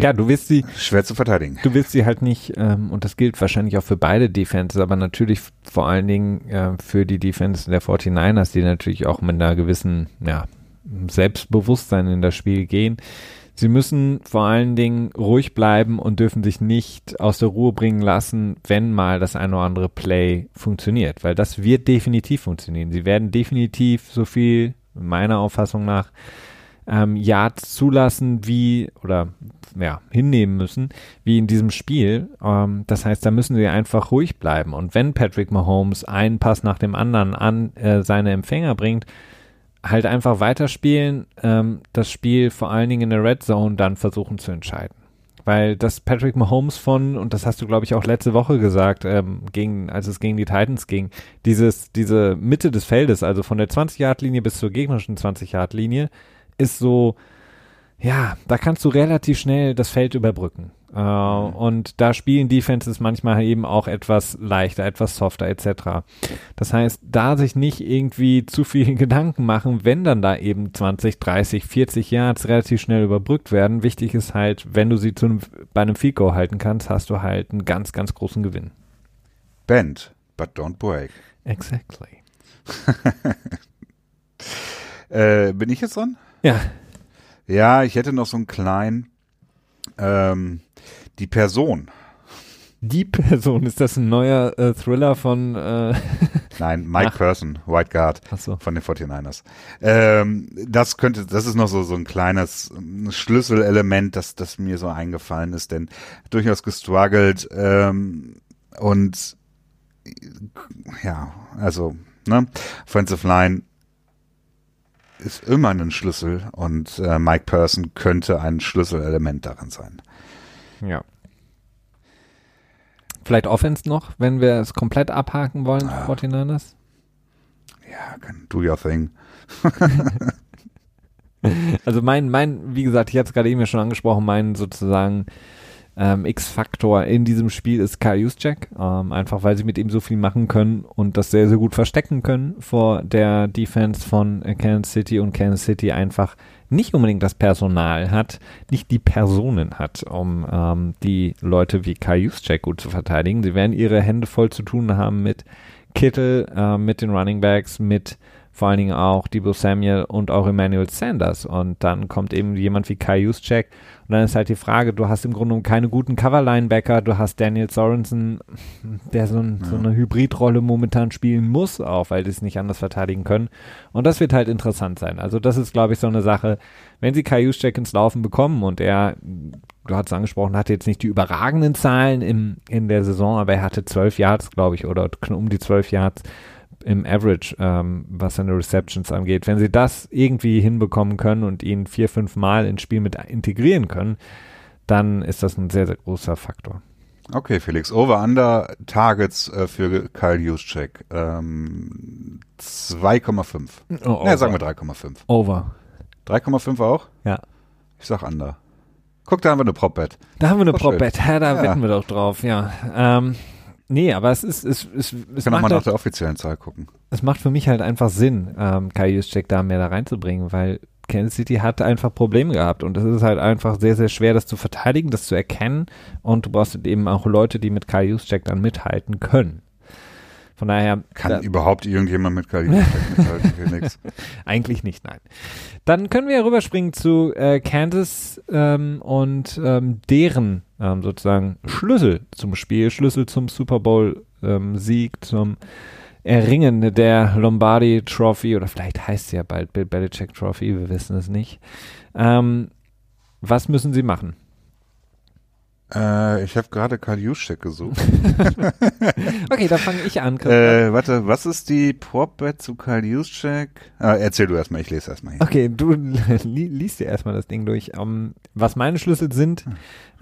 ja, du wirst sie schwer zu verteidigen. Du wirst sie halt nicht, ähm, und das gilt wahrscheinlich auch für beide Defenses, aber natürlich vor allen Dingen äh, für die Defense der 49ers, die natürlich auch mit einer gewissen, ja, Selbstbewusstsein in das Spiel gehen. Sie müssen vor allen Dingen ruhig bleiben und dürfen sich nicht aus der Ruhe bringen lassen, wenn mal das eine oder andere Play funktioniert, weil das wird definitiv funktionieren. Sie werden definitiv so viel, meiner Auffassung nach, ähm, Yards zulassen wie oder ja, hinnehmen müssen, wie in diesem Spiel. Ähm, das heißt, da müssen sie einfach ruhig bleiben. Und wenn Patrick Mahomes einen Pass nach dem anderen an äh, seine Empfänger bringt, halt einfach weiterspielen, ähm, das Spiel vor allen Dingen in der Red Zone dann versuchen zu entscheiden. Weil das Patrick Mahomes von, und das hast du, glaube ich, auch letzte Woche gesagt, ähm, gegen, als es gegen die Titans ging, dieses, diese Mitte des Feldes, also von der 20-Yard-Linie bis zur gegnerischen 20-Yard-Linie, ist so, ja, da kannst du relativ schnell das Feld überbrücken. Äh, mhm. Und da spielen Defenses manchmal eben auch etwas leichter, etwas softer etc. Das heißt, da sich nicht irgendwie zu viel Gedanken machen, wenn dann da eben 20, 30, 40 Yards relativ schnell überbrückt werden. Wichtig ist halt, wenn du sie zu einem, bei einem Field Goal halten kannst, hast du halt einen ganz, ganz großen Gewinn. Bend, but don't break. Exactly. äh, bin ich jetzt dran? Ja. Ja, ich hätte noch so einen kleinen, ähm, die Person. Die Person, ist das ein neuer äh, Thriller von äh Nein, Mike Ach. Person, White Guard so. von den 49ers. Ähm, das könnte, das ist noch so, so ein kleines Schlüsselelement, das, das mir so eingefallen ist, denn durchaus gestruggelt ähm, und ja, also, ne, Offensive Line ist immer ein Schlüssel und äh, Mike Person könnte ein Schlüsselelement darin sein. Ja. Vielleicht Offense noch, wenn wir es komplett abhaken wollen, ah. 49ers? Ja, do your thing. also mein, mein, wie gesagt, ich hatte es gerade eben ja schon angesprochen, mein sozusagen ähm, X-Faktor in diesem Spiel ist Kyle Juszczyk, ähm, einfach weil sie mit ihm so viel machen können und das sehr, sehr gut verstecken können vor der Defense von Kansas City und Kansas City einfach nicht unbedingt das Personal hat, nicht die Personen hat, um ähm, die Leute wie Kyle Juszczyk gut zu verteidigen. Sie werden ihre Hände voll zu tun haben mit Kittel, äh, mit den Running Backs, mit vor allen Dingen auch Debo Samuel und auch Emmanuel Sanders. Und dann kommt eben jemand wie Kai Juszczyk und dann ist halt die Frage, du hast im Grunde genommen keine guten Cover-Linebacker, du hast Daniel Sorensen, der so, ein, ja. so eine Hybridrolle momentan spielen muss, auch weil die es nicht anders verteidigen können. Und das wird halt interessant sein. Also das ist, glaube ich, so eine Sache, wenn sie Kai Juszczyk ins Laufen bekommen und er, du hast es angesprochen, hatte jetzt nicht die überragenden Zahlen im, in der Saison, aber er hatte zwölf Yards, glaube ich, oder um die zwölf Yards im Average, ähm, was seine Receptions angeht. Wenn sie das irgendwie hinbekommen können und ihn vier, fünf Mal ins Spiel mit integrieren können, dann ist das ein sehr, sehr großer Faktor. Okay, Felix. Over-Under Targets äh, für Kyle Juszczyk. Ähm, 2,5. Oh, ne, sagen wir 3,5. Over. 3,5 auch? Ja. Ich sag Under. Guck, da haben wir eine Prop-Bet. Da haben wir eine Prop-Bet. Ja, da ja. wetten wir doch drauf, ja. Ähm, Nee, aber es ist, es, es, es kann auch mal nach halt, der offiziellen Zahl gucken. Es macht für mich halt einfach Sinn, ähm, Kai Juszczyk da mehr da reinzubringen, weil Kansas City hat einfach Probleme gehabt und es ist halt einfach sehr, sehr schwer, das zu verteidigen, das zu erkennen und du brauchst eben auch Leute, die mit Kai Juszczyk dann mithalten können. Von daher. Kann da, überhaupt irgendjemand mit Kai Juszczyk mithalten? Eigentlich nicht, nein. Dann können wir ja rüberspringen zu äh, Kansas ähm, und ähm, deren ähm, sozusagen Schlüssel zum Spiel, Schlüssel zum Super Bowl ähm, Sieg, zum Erringen der Lombardi Trophy oder vielleicht heißt sie ja bald Bill Belichick Trophy, wir wissen es nicht. Ähm, was müssen sie machen? Äh, ich habe gerade Karl Juszczyk gesucht. okay, dann fange ich an. Äh, warte, was ist die Prop-Bet zu Karl Juszczyk? Ah, erzähl du erstmal, ich lese erstmal hier. Okay, du li liest dir erstmal das Ding durch. Um, ähm, was meine Schlüssel sind,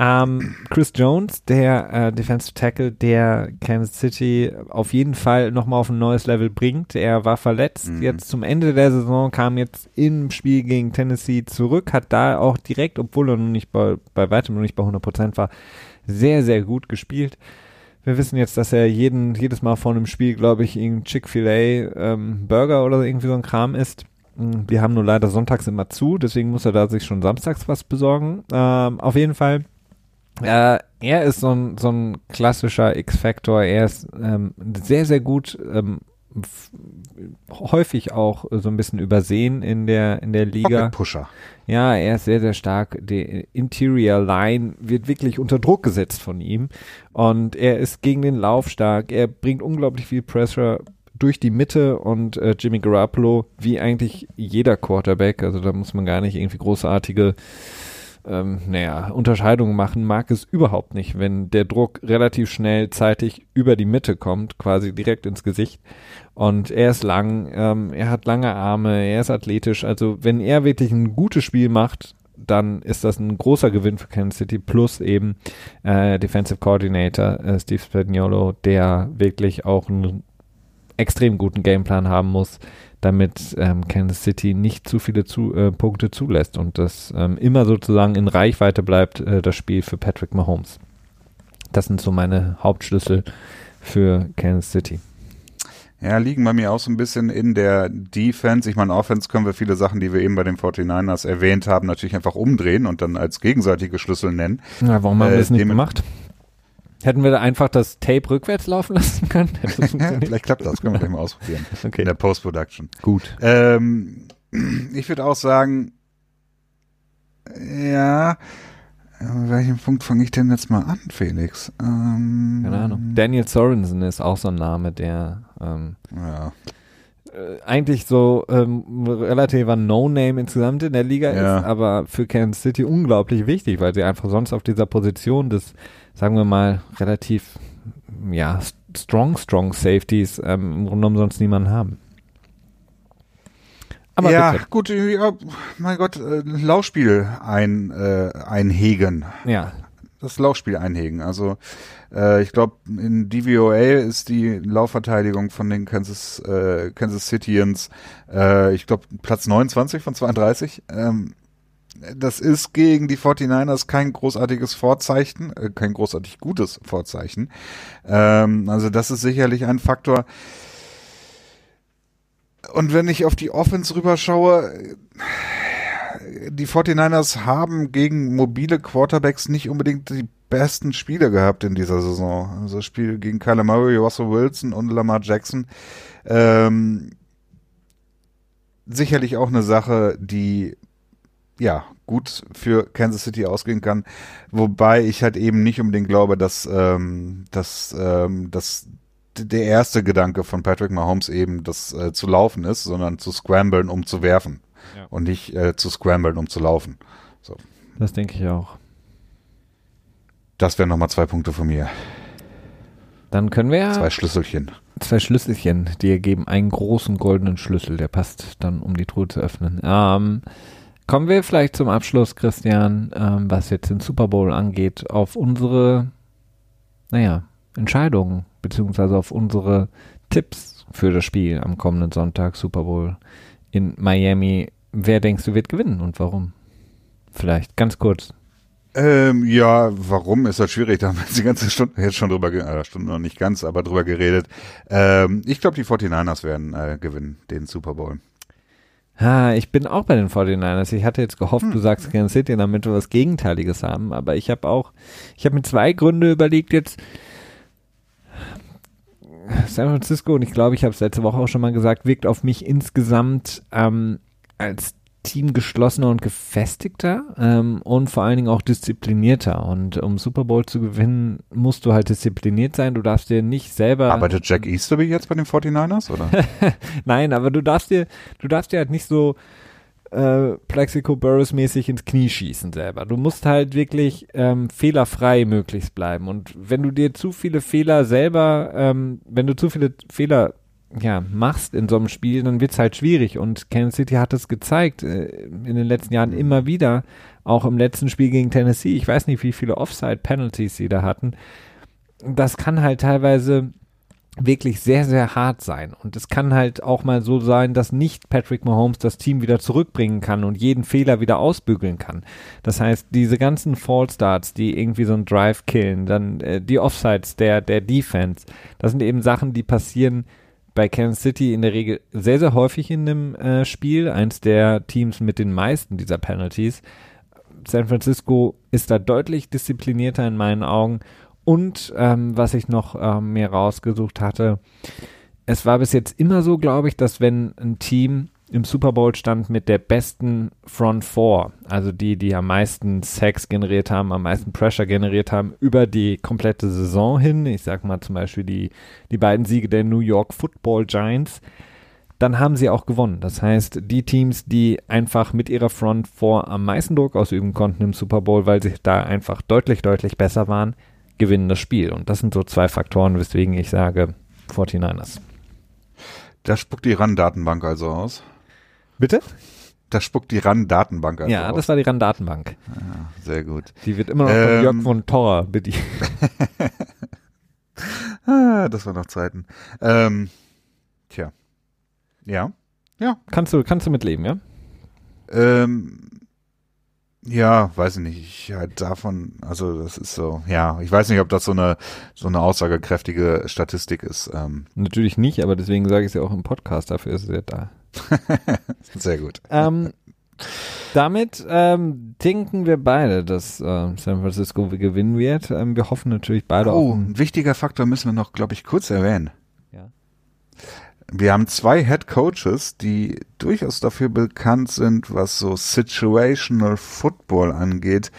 ähm, Chris Jones, der äh, Defensive Tackle, der Kansas City auf jeden Fall nochmal auf ein neues Level bringt. Er war verletzt, mhm. jetzt zum Ende der Saison, kam jetzt im Spiel gegen Tennessee zurück, hat da auch direkt, obwohl er noch nicht bei, bei weitem noch nicht bei 100% war, sehr, sehr gut gespielt. Wir wissen jetzt, dass er jeden, jedes Mal vor einem Spiel, glaube ich, irgendein Chick-fil-A ähm, Burger oder irgendwie so ein Kram isst. Hm, wir haben nur leider sonntags immer zu, deswegen muss er da sich schon samstags was besorgen. Ähm, auf jeden Fall äh, er ist so ein, so ein klassischer X-Factor. Er ist ähm, sehr, sehr gut, ähm, häufig auch so ein bisschen übersehen in der, in der Liga. Pusher. Ja, er ist sehr, sehr stark. Die Interior Line wird wirklich unter Druck gesetzt von ihm. Und er ist gegen den Lauf stark. Er bringt unglaublich viel Pressure durch die Mitte und äh, Jimmy Garoppolo, wie eigentlich jeder Quarterback, also da muss man gar nicht irgendwie großartige ähm, naja, Unterscheidungen machen mag es überhaupt nicht, wenn der Druck relativ schnell zeitig über die Mitte kommt, quasi direkt ins Gesicht. Und er ist lang, ähm, er hat lange Arme, er ist athletisch. Also wenn er wirklich ein gutes Spiel macht, dann ist das ein großer Gewinn für Kansas City plus eben äh, Defensive Coordinator äh, Steve Spagnuolo, der wirklich auch einen extrem guten Gameplan haben muss, damit ähm, Kansas City nicht zu viele zu, äh, Punkte zulässt und das ähm, immer sozusagen in Reichweite bleibt, äh, das Spiel für Patrick Mahomes. Das sind so meine Hauptschlüssel für Kansas City. Ja, liegen bei mir auch so ein bisschen in der Defense. Ich meine, Offense können wir viele Sachen, die wir eben bei den 49ers erwähnt haben, natürlich einfach umdrehen und dann als gegenseitige Schlüssel nennen. Ja, warum haben wir das nicht gemacht? Hätten wir da einfach das Tape rückwärts laufen lassen können? Vielleicht klappt das, können wir gleich mal ausprobieren. Okay. In der Post-Production. Gut. Ähm, ich würde auch sagen, ja, an welchem Punkt fange ich denn jetzt mal an, Felix? Ähm, Keine Ahnung. Daniel Sorensen ist auch so ein Name, der ähm, ja. äh, eigentlich so ähm, relativer No-Name insgesamt in der Liga ja. ist, aber für Kansas City unglaublich wichtig, weil sie einfach sonst auf dieser Position des sagen wir mal, relativ, ja, strong, strong Safeties ähm, im Grunde genommen sonst niemanden haben. Aber ja, bitte. gut, ja, mein Gott, äh, Laufspiel ein, äh, einhegen. Ja. Das Laufspiel einhegen. Also äh, ich glaube, in DVOA ist die Laufverteidigung von den Kansas, äh, Kansas Cityans, äh, ich glaube, Platz 29 von 32. Ähm, das ist gegen die 49ers kein großartiges Vorzeichen, äh, kein großartig gutes Vorzeichen. Ähm, also das ist sicherlich ein Faktor. Und wenn ich auf die Offense rüberschaue, die 49ers haben gegen mobile Quarterbacks nicht unbedingt die besten Spiele gehabt in dieser Saison. Also das Spiel gegen Kyler Murray, Russell Wilson und Lamar Jackson. Ähm, sicherlich auch eine Sache, die ja, gut für Kansas City ausgehen kann. Wobei ich halt eben nicht unbedingt glaube, dass, ähm, dass, ähm, dass der erste Gedanke von Patrick Mahomes eben das äh, zu laufen ist, sondern zu scramblen, um zu werfen. Ja. Und nicht äh, zu scramblen, um zu laufen. So. Das denke ich auch. Das wären nochmal zwei Punkte von mir. Dann können wir ja. Zwei Schlüsselchen. Zwei Schlüsselchen, die ergeben einen großen goldenen Schlüssel, der passt dann, um die Truhe zu öffnen. Ähm, Kommen wir vielleicht zum Abschluss, Christian, ähm, was jetzt den Super Bowl angeht, auf unsere, naja, Entscheidungen, beziehungsweise auf unsere Tipps für das Spiel am kommenden Sonntag, Super Bowl in Miami. Wer denkst du wird gewinnen und warum? Vielleicht ganz kurz. Ähm, ja, warum ist das schwierig? Da haben wir jetzt die ganze Stunde jetzt schon drüber, äh, Stunde noch nicht ganz, aber drüber geredet. Ähm, ich glaube, die 49ers werden äh, gewinnen, den Super Bowl. Ha, ich bin auch bei den 49ers. Ich hatte jetzt gehofft, hm. du sagst Kansas City, damit wir was Gegenteiliges haben. Aber ich habe auch, ich habe mir zwei Gründe überlegt jetzt. San Francisco, und ich glaube, ich habe es letzte Woche auch schon mal gesagt, wirkt auf mich insgesamt ähm, als Team geschlossener und gefestigter ähm, und vor allen Dingen auch disziplinierter. Und um Super Bowl zu gewinnen, musst du halt diszipliniert sein. Du darfst dir nicht selber. Arbeitet Jack Easterby jetzt bei den 49ers, oder? Nein, aber du darfst dir, du darfst dir halt nicht so äh, Plexico Burris mäßig ins Knie schießen selber. Du musst halt wirklich ähm, fehlerfrei möglichst bleiben. Und wenn du dir zu viele Fehler selber, ähm, wenn du zu viele Fehler ja, machst in so einem Spiel, dann wird's halt schwierig. Und Kansas City hat es gezeigt äh, in den letzten Jahren immer wieder, auch im letzten Spiel gegen Tennessee. Ich weiß nicht, wie viele Offside-Penalties sie da hatten. Das kann halt teilweise wirklich sehr, sehr hart sein. Und es kann halt auch mal so sein, dass nicht Patrick Mahomes das Team wieder zurückbringen kann und jeden Fehler wieder ausbügeln kann. Das heißt, diese ganzen Fallstarts, die irgendwie so einen Drive killen, dann äh, die Offsides der, der Defense, das sind eben Sachen, die passieren bei Kansas City in der Regel sehr, sehr häufig in dem äh, Spiel. Eins der Teams mit den meisten dieser Penalties. San Francisco ist da deutlich disziplinierter in meinen Augen und ähm, was ich noch ähm, mir rausgesucht hatte, es war bis jetzt immer so, glaube ich, dass wenn ein Team im Super Bowl stand mit der besten Front Four, also die, die am meisten Sex generiert haben, am meisten Pressure generiert haben, über die komplette Saison hin, ich sag mal zum Beispiel die, die beiden Siege der New York Football Giants, dann haben sie auch gewonnen. Das heißt, die Teams, die einfach mit ihrer Front Four am meisten Druck ausüben konnten im Super Bowl, weil sie da einfach deutlich, deutlich besser waren, gewinnen das Spiel. Und das sind so zwei Faktoren, weswegen ich sage 49ers. Da spuckt die RAN-Datenbank also aus. Bitte? Da spuckt die RAN-Datenbank also Ja, aus. das war die RAN-Datenbank. Ja, sehr gut. Die wird immer noch von Ähm. Jörg von Torra bedient. Ah, das war noch Zeiten. Ähm, tja. Ja. Ja. Kannst du, kannst du mitleben, ja? Ähm, ja, weiß ich nicht. Ich halt davon, also das ist so, ja, ich weiß nicht, ob das so eine so eine aussagekräftige Statistik ist. Ähm, Natürlich nicht, aber deswegen sage ich es ja auch im Podcast, dafür ist es ja da. sehr gut. Ähm, damit ähm, denken wir beide, dass äh, San Francisco gewinnen wird. Ähm, wir hoffen natürlich beide Oh, ein wichtiger Faktor müssen wir noch, glaube ich, kurz erwähnen. Ja. Wir haben zwei Head Coaches, die durchaus dafür bekannt sind, was so Situational Football angeht.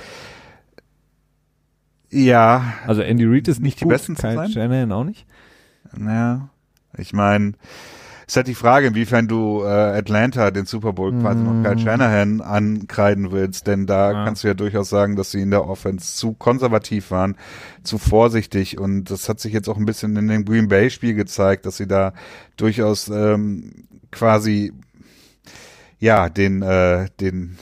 Ja, Also Andy Reid ist nicht die gut, Besten Kyle sein? Shanahan auch nicht. Ja, ich meine, ist halt die Frage, inwiefern du äh, Atlanta den Super Bowl quasi noch Kyle Shanahan ankreiden willst, denn da Ja. kannst du ja durchaus sagen, dass sie in der Offense zu konservativ waren, zu vorsichtig und das hat sich jetzt auch ein bisschen in dem Green Bay Spiel gezeigt, dass sie da durchaus ähm, quasi ja den äh, den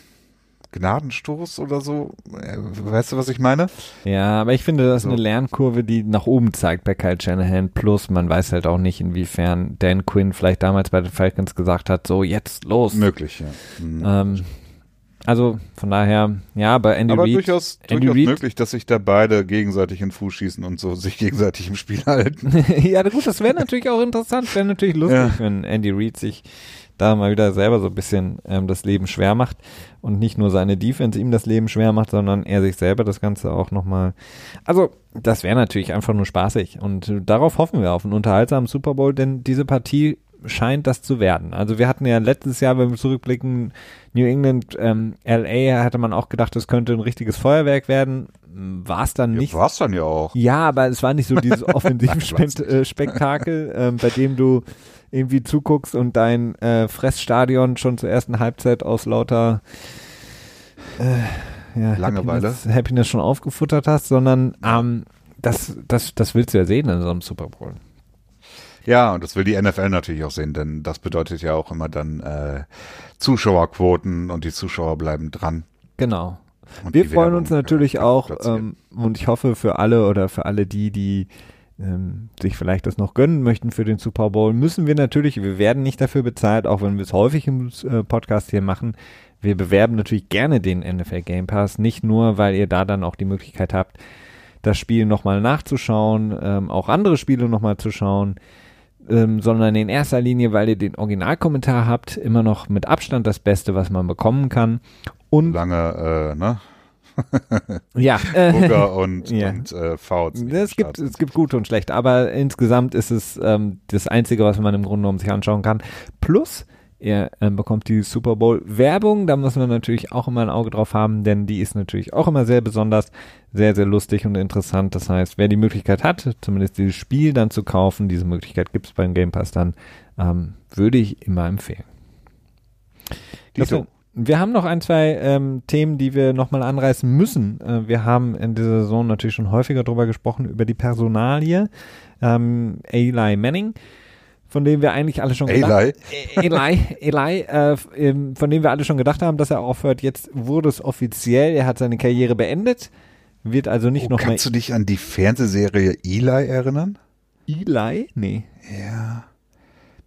Gnadenstoß oder so, äh, weißt du, was ich meine? Ja, aber ich finde, das ist So. eine Lernkurve, die nach oben zeigt bei Kyle Shanahan. Plus, man weiß halt auch nicht, inwiefern Dan Quinn vielleicht damals bei den Falcons gesagt hat, so jetzt los. Möglich, ja. Mhm. Ähm, also von daher, ja, bei Andy Aber Reid, durchaus, Andy durchaus Reid- möglich, dass sich da beide gegenseitig in den Fuß schießen und so sich gegenseitig im Spiel halten. ja, gut, das wäre natürlich auch interessant. Wäre natürlich lustig, Ja. wenn Andy Reid sich da mal wieder selber so ein bisschen ähm, das Leben schwer macht und nicht nur seine Defense ihm das Leben schwer macht, sondern er sich selber das Ganze auch nochmal. Also, das wäre natürlich einfach nur spaßig und äh, darauf hoffen wir auf einen unterhaltsamen Super Bowl, denn diese Partie scheint das zu werden. Also wir hatten ja letztes Jahr, wenn wir zurückblicken, New England, ähm, LA, hatte man auch gedacht, es könnte ein richtiges Feuerwerk werden. War es dann nicht. Ja, war's dann ja auch. Ja, aber es war nicht so dieses Offensivspektakel, ähm, bei dem du irgendwie zuguckst und dein äh, Fressstadion schon zur ersten Halbzeit aus lauter äh, ja, Langeweile. Happiness, Happiness schon aufgefuttert hast, sondern ähm, das, das, das willst du ja sehen in so einem Super Bowl. Ja, und das will die NFL natürlich auch sehen, denn das bedeutet ja auch immer dann äh, Zuschauerquoten und die Zuschauer bleiben dran. Genau. Und Wir freuen uns natürlich äh, auch platzieren. ähm, und ich hoffe für alle oder für alle die, die ähm, sich vielleicht das noch gönnen möchten für den Super Bowl, müssen wir natürlich, wir werden nicht dafür bezahlt, auch wenn wir es häufig im äh, Podcast hier machen. Wir bewerben natürlich gerne den NFL Game Pass, nicht nur, weil ihr da dann auch die Möglichkeit habt, das Spiel nochmal nachzuschauen, ähm, auch andere Spiele nochmal zu schauen, ähm, sondern in erster Linie, weil ihr den Originalkommentar habt, immer noch mit Abstand das Beste, was man bekommen kann. Und Lange, äh, ne? ja, Burger und, Ja. und äh, am Es gibt, es gibt gute und schlechte, aber insgesamt ist es ähm, das Einzige, was man im Grunde genommen sich anschauen kann. Plus, ihr ähm, bekommt die Super Bowl Werbung, da muss man natürlich auch immer ein Auge drauf haben, denn die ist natürlich auch immer sehr besonders, sehr, sehr lustig und interessant. Das heißt, wer die Möglichkeit hat, zumindest dieses Spiel dann zu kaufen, diese Möglichkeit gibt es beim Game Pass dann, ähm, würde ich immer empfehlen. Wär- wir haben noch ein, zwei ähm, Themen, die wir nochmal anreißen müssen. Äh, wir haben in dieser Saison natürlich schon häufiger drüber gesprochen, über die Personalie. Ähm, Eli Manning, von dem wir eigentlich alle schon gedacht Eli. Eli, Eli äh, ähm, von dem wir alle schon gedacht haben, dass er aufhört. Jetzt wurde es offiziell, er hat seine Karriere beendet, wird also nicht Oh, noch kannst du dich an die Fernsehserie Eli erinnern? Eli? Nee. Ja.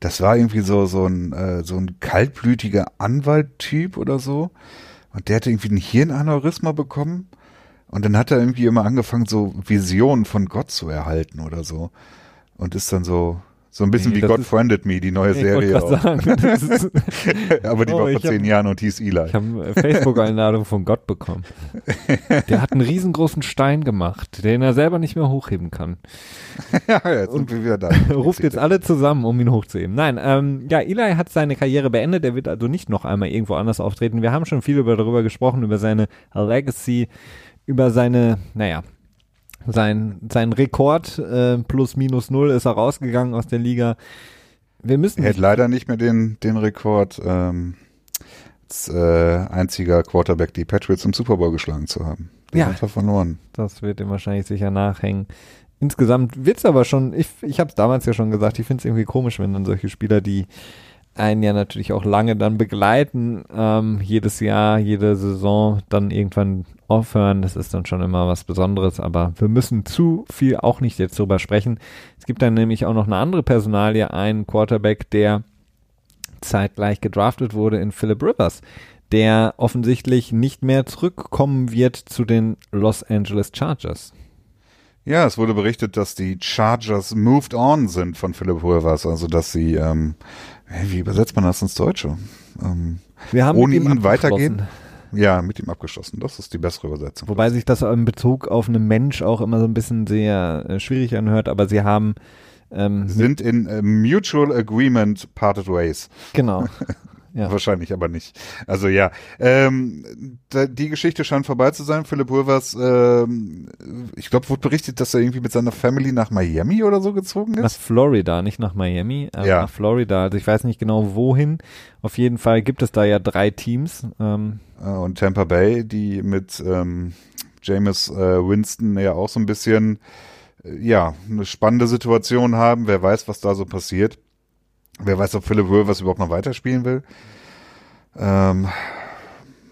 Das war irgendwie so, so ein, äh, so ein kaltblütiger Anwalttyp oder so. Und der hatte irgendwie ein Hirnaneurysma bekommen. Und dann hat er irgendwie immer angefangen, so Visionen von Gott zu erhalten oder so. Und ist dann so, so ein bisschen Nee, wie God Friended Me, die neue Serie. auch. sagen, Aber die Oh, war vor ich hab- zehn Jahren und hieß Eli. Ich habe eine Facebook-Einladung von Gott bekommen. Der hat einen riesengroßen Stein gemacht, den er selber nicht mehr hochheben kann. ja, jetzt sind wir wieder da. Ruft jetzt alle zusammen, um ihn hochzuheben. Nein, ähm, ja, Eli hat seine Karriere beendet. Er wird also nicht noch einmal irgendwo anders auftreten. Wir haben schon viel über, darüber gesprochen, über seine Legacy, über seine, naja, sein, sein Rekord äh, plus minus null ist er rausgegangen aus der Liga. Wir müssen Er hat leider nicht mehr den, den Rekord, ähm, als äh, einziger Quarterback die Patriots im Super Bowl geschlagen zu haben. Den Ja. hat er verloren. Das wird ihm wahrscheinlich sicher nachhängen. Insgesamt wird's aber schon, ich, ich habe es damals ja schon gesagt, ich finde es irgendwie komisch, wenn dann solche Spieler, die einen ja natürlich auch lange dann begleiten, ähm, jedes Jahr, jede Saison dann irgendwann aufhören. Das ist dann schon immer was Besonderes, aber wir müssen zu viel auch nicht jetzt drüber sprechen. Es gibt dann nämlich auch noch eine andere Personalie, einen Quarterback, der zeitgleich gedraftet wurde in Philip Rivers, der offensichtlich nicht mehr zurückkommen wird zu den Los Angeles Chargers. Ja, es wurde berichtet, dass die Chargers moved on sind von Philip Rivers, also dass sie, ähm, wie übersetzt man das ins Deutsche? Ähm, Wir haben Ohne mit ihm ihn weitergehen? ja, mit ihm abgeschlossen. Das ist die bessere Übersetzung. Wobei sich das in Bezug auf einen Mensch auch immer so ein bisschen sehr äh, schwierig anhört, aber sie haben ähm, sind in äh, Mutual Agreement parted ways. genau. Ja. Wahrscheinlich aber nicht. Also ja, ähm, da, die Geschichte scheint vorbei zu sein. Philip Rivers, ähm, ich glaube, wurde berichtet, dass er irgendwie mit seiner Family nach Miami oder so gezogen Nach ist. Florida, nicht nach Miami, aber Ja. nach Florida. Also ich weiß nicht genau wohin. Auf jeden Fall gibt es da ja drei Teams. Ähm, Äh, und Tampa Bay, die mit ähm, Jameis äh, Winston ja auch so ein bisschen, äh, ja, eine spannende Situation haben. Wer weiß, was da so passiert. Wer weiß, ob Philip Rivers überhaupt noch weiterspielen will. Ähm,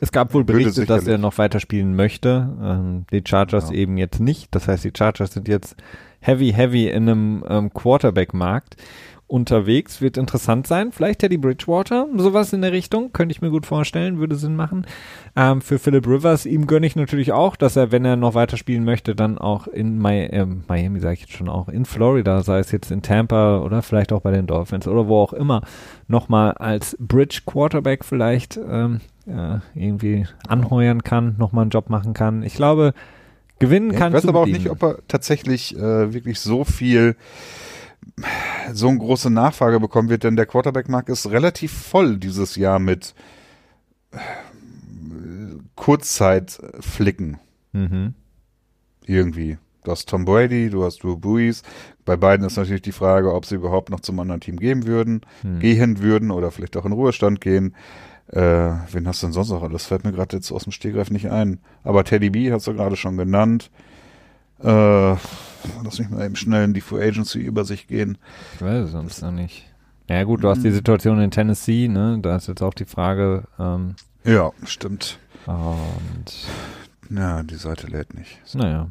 es gab wohl Berichte, dass er noch weiterspielen möchte. Ähm, die Chargers Ja. eben jetzt nicht. Das heißt, die Chargers sind jetzt heavy, heavy in einem ähm, Quarterback-Markt unterwegs. Wird interessant sein. Vielleicht Teddy Bridgewater, sowas in der Richtung. Könnte ich mir gut vorstellen, würde Sinn machen. Ähm, für Philip Rivers, ihm gönne ich natürlich auch, dass er, wenn er noch weiterspielen möchte, dann auch in Mi äh, Miami, sage ich jetzt schon auch, in Florida, sei es jetzt in Tampa oder vielleicht auch bei den Dolphins oder wo auch immer, nochmal als Bridge Quarterback vielleicht ähm, ja, irgendwie anheuern kann, nochmal einen Job machen kann. Ich glaube, gewinnen Ja, kann ich weiß aber auch nicht, ob er tatsächlich äh, wirklich so viel, so eine große Nachfrage bekommen wird, denn der Quarterback-Markt ist relativ voll dieses Jahr mit äh, Kurzzeitflicken Mhm. irgendwie. Du hast Tom Brady, du hast Drew Brees. Bei beiden ist natürlich die Frage, ob sie überhaupt noch zum anderen Team gehen würden, Hm. gehen würden oder vielleicht auch in Ruhestand gehen. Äh, wen hast du denn sonst noch? Das fällt mir gerade jetzt aus dem Stegreif nicht ein. Aber Teddy B hast du gerade schon genannt. Äh, lass mich mal eben schnell in die Free Agency über sich gehen. Ich weiß es sonst noch nicht. Ja gut, du hast die Situation in Tennessee, ne? Da ist jetzt auch die Frage, ähm, Ja, stimmt. und Ja, die Seite lädt nicht. naja.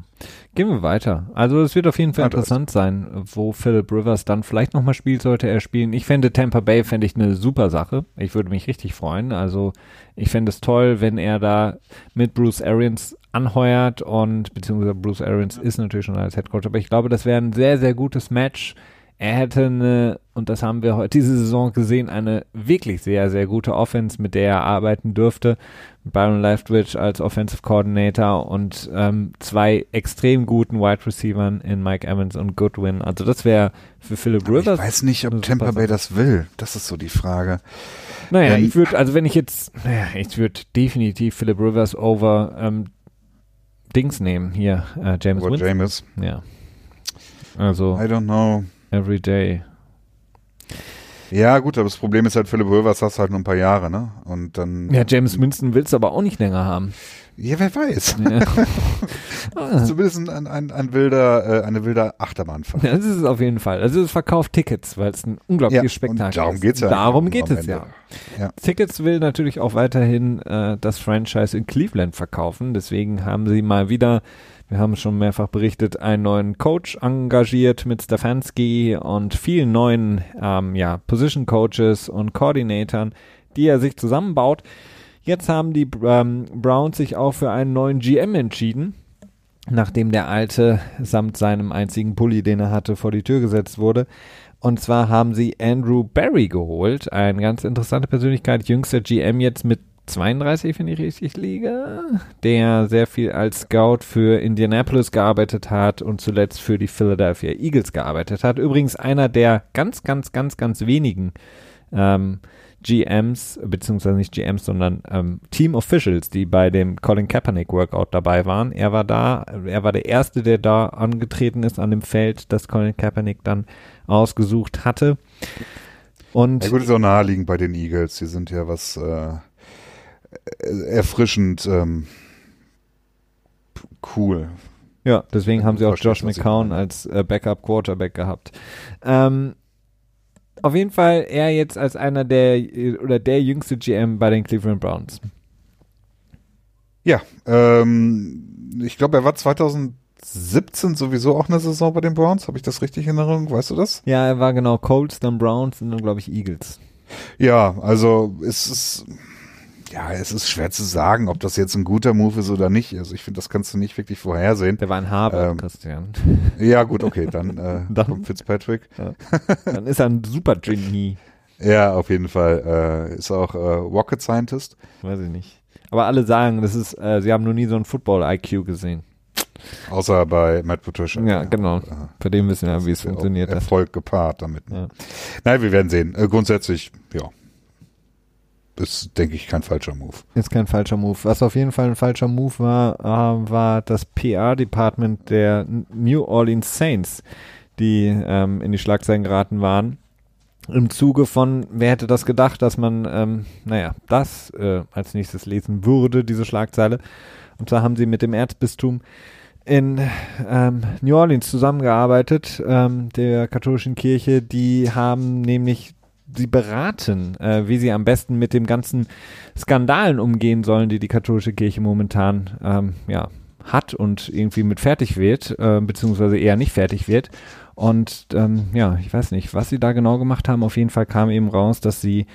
Gehen wir weiter. Also es wird auf jeden Fall da interessant sein, wo Philip Rivers dann vielleicht nochmal spielt, sollte er spielen. Ich fände Tampa Bay, fände ich eine super Sache. Ich würde mich richtig freuen. Also ich fände es toll, wenn er da mit Bruce Arians anheuert und beziehungsweise Bruce Arians ist natürlich schon als Headcoach, aber ich glaube, das wäre ein sehr, sehr gutes Match. Er hätte eine, und das haben wir heute diese Saison gesehen, eine wirklich sehr, sehr gute Offense, mit der er arbeiten dürfte. Byron Leftwich als Offensive Coordinator und ähm, zwei extrem guten Wide Receivern in Mike Evans und Goodwin. Also das wäre für Philip Aber Rivers. ich weiß nicht, ob Tampa Bay das will. Das ist so die Frage. Naja, Ähm, ich würde, also wenn ich jetzt, naja, ich würde definitiv Philip Rivers over ähm, Dings nehmen, hier, äh, James Oder Winston. James. Ja. Also, I don't know. every day. Ja, gut, aber das Problem ist halt, Philip Rivers hast du halt nur ein paar Jahre, ne? Und dann. Ja, James Winston willst du aber auch nicht länger haben. Ja, wer weiß. Ja. Zumindest ein, ein, ein wilder, äh, eine wilder Achterbahnfahrt. Das ist es auf jeden Fall. Also es verkauft Tickets, weil es ein unglaubliches Ja, Spektakel darum ist. geht's ja Darum geht es ja. Ja. Tickets will natürlich auch weiterhin äh, das Franchise in Cleveland verkaufen. Deswegen haben sie mal wieder, wir haben es schon mehrfach berichtet, einen neuen Coach engagiert mit Stefanski und vielen neuen ähm, ja, Position Coaches und Coordinatoren, die er sich zusammenbaut. Jetzt haben die ähm, Browns sich auch für einen neuen GM entschieden, nachdem der alte samt seinem einzigen Pulli, den er hatte, vor die Tür gesetzt wurde. Und zwar haben sie Andrew Barry geholt, eine ganz interessante Persönlichkeit, jüngster GM jetzt mit 32, wenn ich richtig liege, der sehr viel als Scout für Indianapolis gearbeitet hat und zuletzt für die Philadelphia Eagles gearbeitet hat. Übrigens einer der ganz, ganz, ganz, ganz wenigen ähm, GMs, beziehungsweise nicht GMs, sondern ähm, Team Officials, die bei dem Colin Kaepernick Workout dabei waren. Er war da, er war der Erste, der da angetreten ist an dem Feld, das Colin Kaepernick dann ausgesucht hatte. Und Ja gut, ist auch naheliegend bei den Eagles. Die sind ja was äh, erfrischend ähm, cool. Ja, deswegen haben sie auch Josh McCown als äh, Backup Quarterback gehabt. Ähm, auf jeden Fall er jetzt als einer der oder der jüngste GM bei den Cleveland Browns. Ja, ähm, ich glaube, er war 2017 sowieso auch eine Saison bei den Browns. Habe ich das richtig in Erinnerung? Weißt du das? Ja, er war genau Colts, dann Browns und dann glaube ich Eagles. Ja, also es ist ja, es ist schwer zu sagen, ob das jetzt ein guter Move ist oder nicht. Also ich finde, das kannst du nicht wirklich vorhersehen. Der war in Harvard, Ähm, Christian. Ja, gut, okay, dann, äh, Dann- kommt Fitzpatrick. Dann ist er ein super Genie. Ja, auf jeden Fall. Äh, ist auch äh, Rocket Scientist. Weiß ich nicht. Aber alle sagen, das ist, äh, sie haben noch nie so ein Football-IQ gesehen. Außer bei Matt Patricia. Ja, genau. Äh, Bei dem wissen wir, wie es ja funktioniert. hat. Erfolg gepaart damit. Ne? Ja. Nein, wir werden sehen. Äh, grundsätzlich, ja. Ist, denke ich, kein falscher Move. Ist kein falscher Move. Was auf jeden Fall ein falscher Move war, äh, war das PR-Department der New Orleans Saints, die ähm, in die Schlagzeilen geraten waren. Im Zuge von, wer hätte das gedacht, dass man, ähm, naja, das äh, als nächstes lesen würde, diese Schlagzeile. Und zwar haben sie mit dem Erzbistum in ähm, New Orleans zusammengearbeitet, ähm, der katholischen Kirche. Die haben nämlich sie beraten, äh, wie sie am besten mit dem ganzen Skandalen umgehen sollen, die die katholische Kirche momentan ähm, ja, hat und irgendwie mit fertig wird, äh, beziehungsweise eher nicht fertig wird. Und ähm, ja, ich weiß nicht, was sie da genau gemacht haben. Auf jeden Fall kam eben raus, dass sie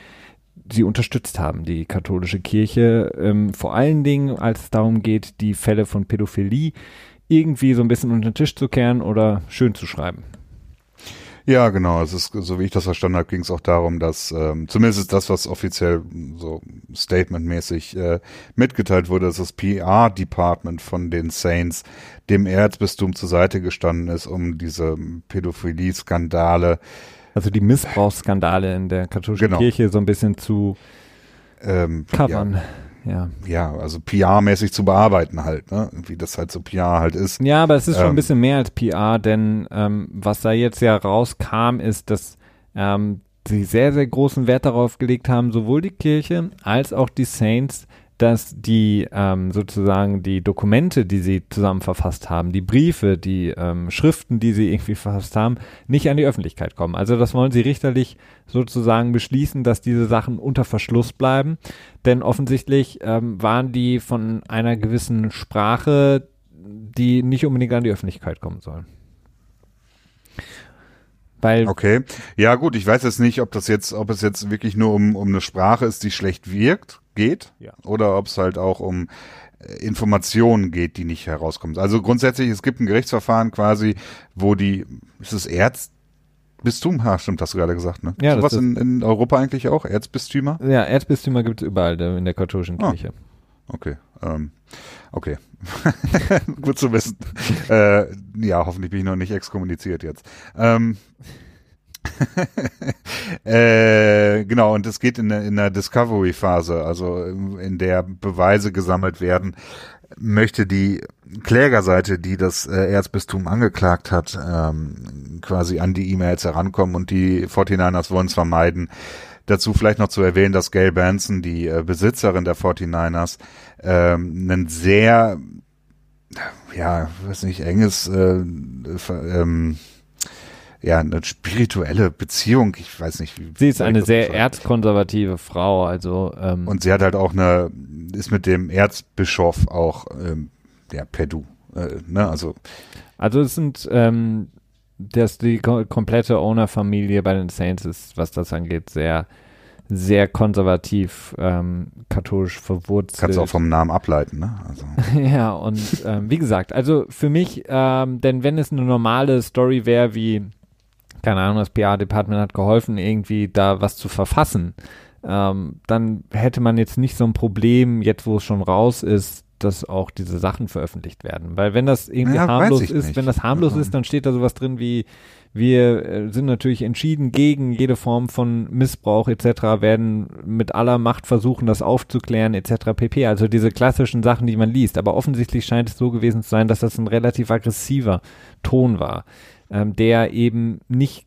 sie unterstützt haben, die katholische Kirche, ähm, vor allen Dingen, als es darum geht, die Fälle von Pädophilie irgendwie so ein bisschen unter den Tisch zu kehren oder schön zu schreiben. Ja, genau. Es ist, so wie ich das verstanden habe, ging es auch darum, dass ähm, zumindest ist das, was offiziell so statementmäßig äh, mitgeteilt wurde, dass das PR-Department von den Saints dem Erzbistum zur Seite gestanden ist, um diese Pädophilie-Skandale Also die Missbrauchsskandale in der katholischen Genau. Kirche so ein bisschen zu ähm, covern. Ja. Ja, ja, also PR-mäßig zu bearbeiten halt, ne? Wie das halt so PR halt ist. Ja, aber es ist schon ein Ähm. bisschen mehr als PR, denn ähm, was da jetzt ja rauskam, ist, dass ähm, sie sehr, sehr großen Wert darauf gelegt haben, sowohl die Kirche als auch die Saints, dass die ähm, sozusagen die Dokumente, die sie zusammen verfasst haben, die Briefe, die ähm, Schriften, die sie irgendwie verfasst haben, nicht an die Öffentlichkeit kommen. Also das wollen sie richterlich sozusagen beschließen, dass diese Sachen unter Verschluss bleiben. Denn offensichtlich ähm, waren die von einer gewissen Sprache, die nicht unbedingt an die Öffentlichkeit kommen sollen. Weil Okay. Ja, gut, ich weiß jetzt nicht, ob das jetzt, ob es jetzt wirklich nur um, um eine Sprache ist, die schlecht wirkt, geht, Ja. oder ob es halt auch um äh, Informationen geht, die nicht herauskommen. Also grundsätzlich, es gibt ein Gerichtsverfahren quasi, wo die, ist es Erzbistum? Ha, stimmt, hast du gerade gesagt, ne? Ja, Sowas in, in Europa eigentlich auch? Erzbistümer? ja, Erzbistümer gibt es überall in der katholischen Ah. Kirche. Okay. Ähm, okay. Gut zu wissen. äh, ja, hoffentlich bin ich noch nicht exkommuniziert jetzt. Ähm, äh, genau, und es geht in, in der Discovery-Phase, also in der Beweise gesammelt werden, möchte die Klägerseite, die das äh, Erzbistum angeklagt hat, ähm, quasi an die E-Mails herankommen und die 49ers wollen es vermeiden. Dazu vielleicht noch zu erwähnen, dass Gail Benson, die äh, Besitzerin der 49ers, ähm, einen sehr, ja, weiß nicht, enges, äh, ähm, ja, eine spirituelle Beziehung, ich weiß nicht. Wie, sie ist eine sehr sagen. erzkonservative Frau, also. Ähm, und sie hat halt auch eine, ist mit dem Erzbischof auch, ähm, ja, per Du, äh, ne, also. Also es sind, ähm, dass die komplette Owner-Familie bei den Saints ist, was das angeht, sehr, sehr konservativ, ähm, katholisch verwurzelt. Kannst du auch vom Namen ableiten, ne? Also. ja, und ähm, wie gesagt, also für mich, ähm, denn wenn es eine normale Story wäre, wie, keine Ahnung, das PR-Department hat geholfen, irgendwie da was zu verfassen, ähm, dann hätte man jetzt nicht so ein Problem, jetzt wo es schon raus ist, dass auch diese Sachen veröffentlicht werden. Weil wenn das irgendwie ja, harmlos ist, nicht. wenn das harmlos also. ist, dann steht da sowas drin wie, wir äh, sind natürlich entschieden gegen jede Form von Missbrauch etc., werden mit aller Macht versuchen, das aufzuklären etc. pp. Also diese klassischen Sachen, die man liest. Aber offensichtlich scheint es so gewesen zu sein, dass das ein relativ aggressiver Ton war, ähm, der eben nicht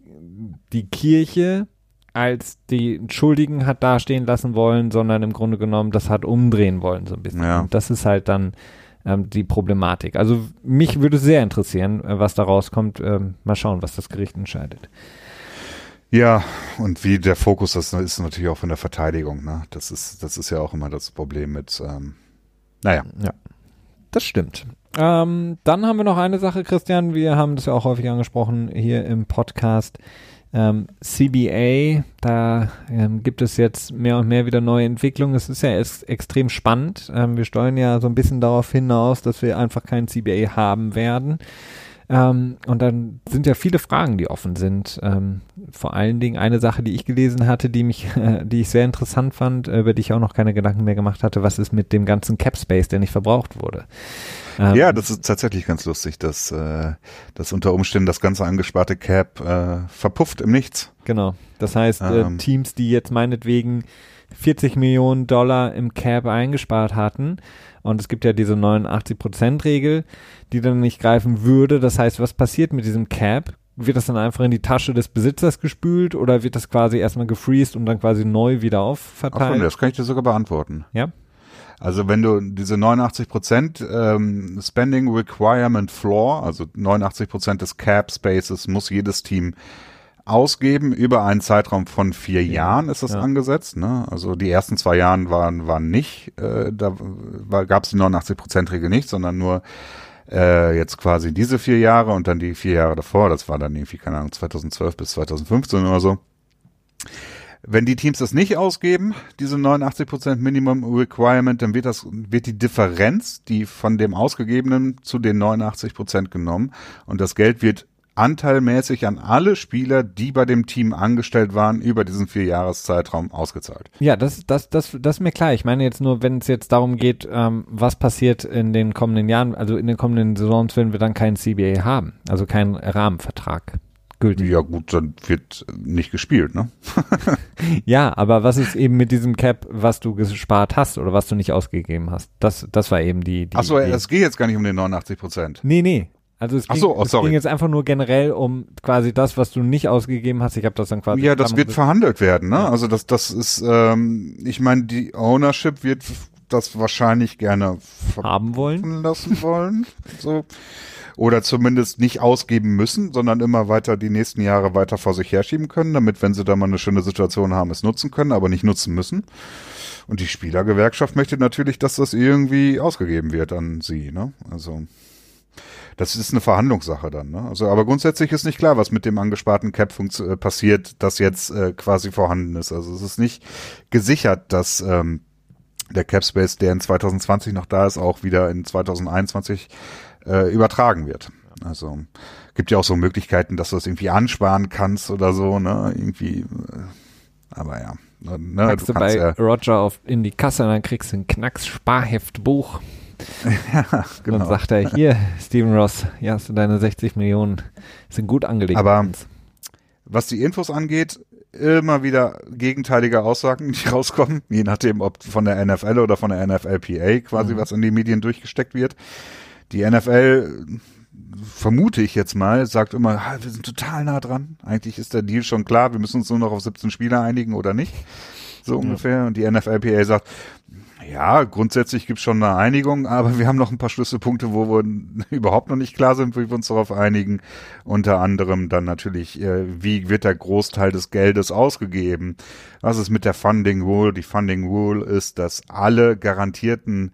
die Kirche als die Schuldigen hat dastehen lassen wollen, sondern im Grunde genommen das hat umdrehen wollen so ein bisschen. Ja. Und das ist halt dann ähm, die Problematik. Also mich würde sehr interessieren, äh, was da rauskommt. Ähm, mal schauen, was das Gericht entscheidet. Ja, und wie der Fokus ist, ist natürlich auch von der Verteidigung. Ne? Das ist, das ist ja auch immer das Problem mit. Ähm, naja. Ja, das stimmt. Ähm, dann haben wir noch eine Sache, Christian. Wir haben das ja auch häufig angesprochen hier im Podcast. Ähm, CBA, da ähm, gibt es jetzt mehr und mehr wieder neue Entwicklungen. Es ist ja es, extrem spannend. Ähm, wir steuern ja so ein bisschen darauf hinaus, dass wir einfach kein CBA haben werden. Ähm, und dann sind ja viele Fragen, die offen sind. Ähm, vor allen Dingen eine Sache, die ich gelesen hatte, die mich, äh, die ich sehr interessant fand, über die ich auch noch keine Gedanken mehr gemacht hatte. Was ist mit dem ganzen Cap Space, der nicht verbraucht wurde? Ähm, ja, das ist tatsächlich ganz lustig, dass, äh, dass unter Umständen das ganze angesparte Cap äh, verpufft im Nichts. Genau. Das heißt, äh, ähm, Teams, die jetzt meinetwegen 40 Millionen Dollar im Cap eingespart hatten, und es gibt ja diese 89%-Regel, die dann nicht greifen würde. Das heißt, was passiert mit diesem Cap? Wird das dann einfach in die Tasche des Besitzers gespült oder wird das quasi erstmal gefreezed und dann quasi neu wieder aufverteilt? Ach das kann ich dir sogar beantworten. Ja. Also wenn du diese 89% ähm, Spending Requirement Floor, also 89% des Cap Spaces muss jedes Team ausgeben über einen Zeitraum von vier ja, Jahren ist das ja. angesetzt. Ne? Also die ersten zwei Jahren waren waren nicht, äh, da gab es die 89% Regel nicht, sondern nur äh, jetzt quasi diese vier Jahre und dann die vier Jahre davor. Das war dann irgendwie keine Ahnung 2012 bis 2015 oder so. Wenn die Teams das nicht ausgeben, diese 89% Minimum Requirement, dann wird das, wird die Differenz, die von dem ausgegebenen zu den 89% genommen und das Geld wird anteilmäßig an alle Spieler, die bei dem Team angestellt waren, über diesen vier Jahreszeitraum ausgezahlt. Ja, das, das, das, das ist mir klar. Ich meine jetzt nur, wenn es jetzt darum geht, ähm, was passiert in den kommenden Jahren, also in den kommenden Saisons, wenn wir dann keinen CBA haben, also keinen Rahmenvertrag gültig. Ja gut, dann wird nicht gespielt, ne? ja, aber was ist eben mit diesem Cap, was du gespart hast oder was du nicht ausgegeben hast? Das, das war eben die. die Achso, es geht jetzt gar nicht um den 89 Prozent. Nee, nee. Also es, ging, so, oh, es ging jetzt einfach nur generell um quasi das, was du nicht ausgegeben hast. Ich habe das dann quasi. Ja, das wird verhandelt werden, ne? Also das, das ist, ähm, ich meine, die Ownership wird das wahrscheinlich gerne haben wollen lassen wollen. so oder zumindest nicht ausgeben müssen, sondern immer weiter die nächsten Jahre weiter vor sich herschieben können, damit, wenn sie da mal eine schöne Situation haben, es nutzen können, aber nicht nutzen müssen. Und die Spielergewerkschaft möchte natürlich, dass das irgendwie ausgegeben wird an sie, ne? Also. Das ist eine Verhandlungssache dann. Ne? Also, aber grundsätzlich ist nicht klar, was mit dem angesparten Cap äh, passiert, das jetzt äh, quasi vorhanden ist. Also es ist nicht gesichert, dass ähm, der Cap Space, der in 2020 noch da ist, auch wieder in 2021 äh, übertragen wird. Also gibt ja auch so Möglichkeiten, dass du das irgendwie ansparen kannst oder so, ne? Irgendwie, äh, aber ja. Ne, Packst du, du bei ja, Roger auf, in die Kasse und dann kriegst du ein Knacks-Sparheftbuch. ja, genau. Dann sagt er, hier, Steven Ross, hier hast du deine 60 Millionen, sind gut angelegt. Aber Was die Infos angeht, immer wieder gegenteilige Aussagen, die rauskommen, je nachdem, ob von der NFL oder von der NFLPA quasi mhm. was in die Medien durchgesteckt wird. Die NFL vermute ich jetzt mal, sagt immer, wir sind total nah dran. Eigentlich ist der Deal schon klar, wir müssen uns nur noch auf 17 Spieler einigen oder nicht. So ungefähr. Und die NFLPA sagt, ja, grundsätzlich gibt's schon eine Einigung, aber wir haben noch ein paar Schlüsselpunkte, wo wir überhaupt noch nicht klar sind, wie wir uns darauf einigen. Unter anderem dann natürlich, äh, wie wird der Großteil des Geldes ausgegeben? Was ist mit der Funding Rule? Die Funding Rule ist, dass alle garantierten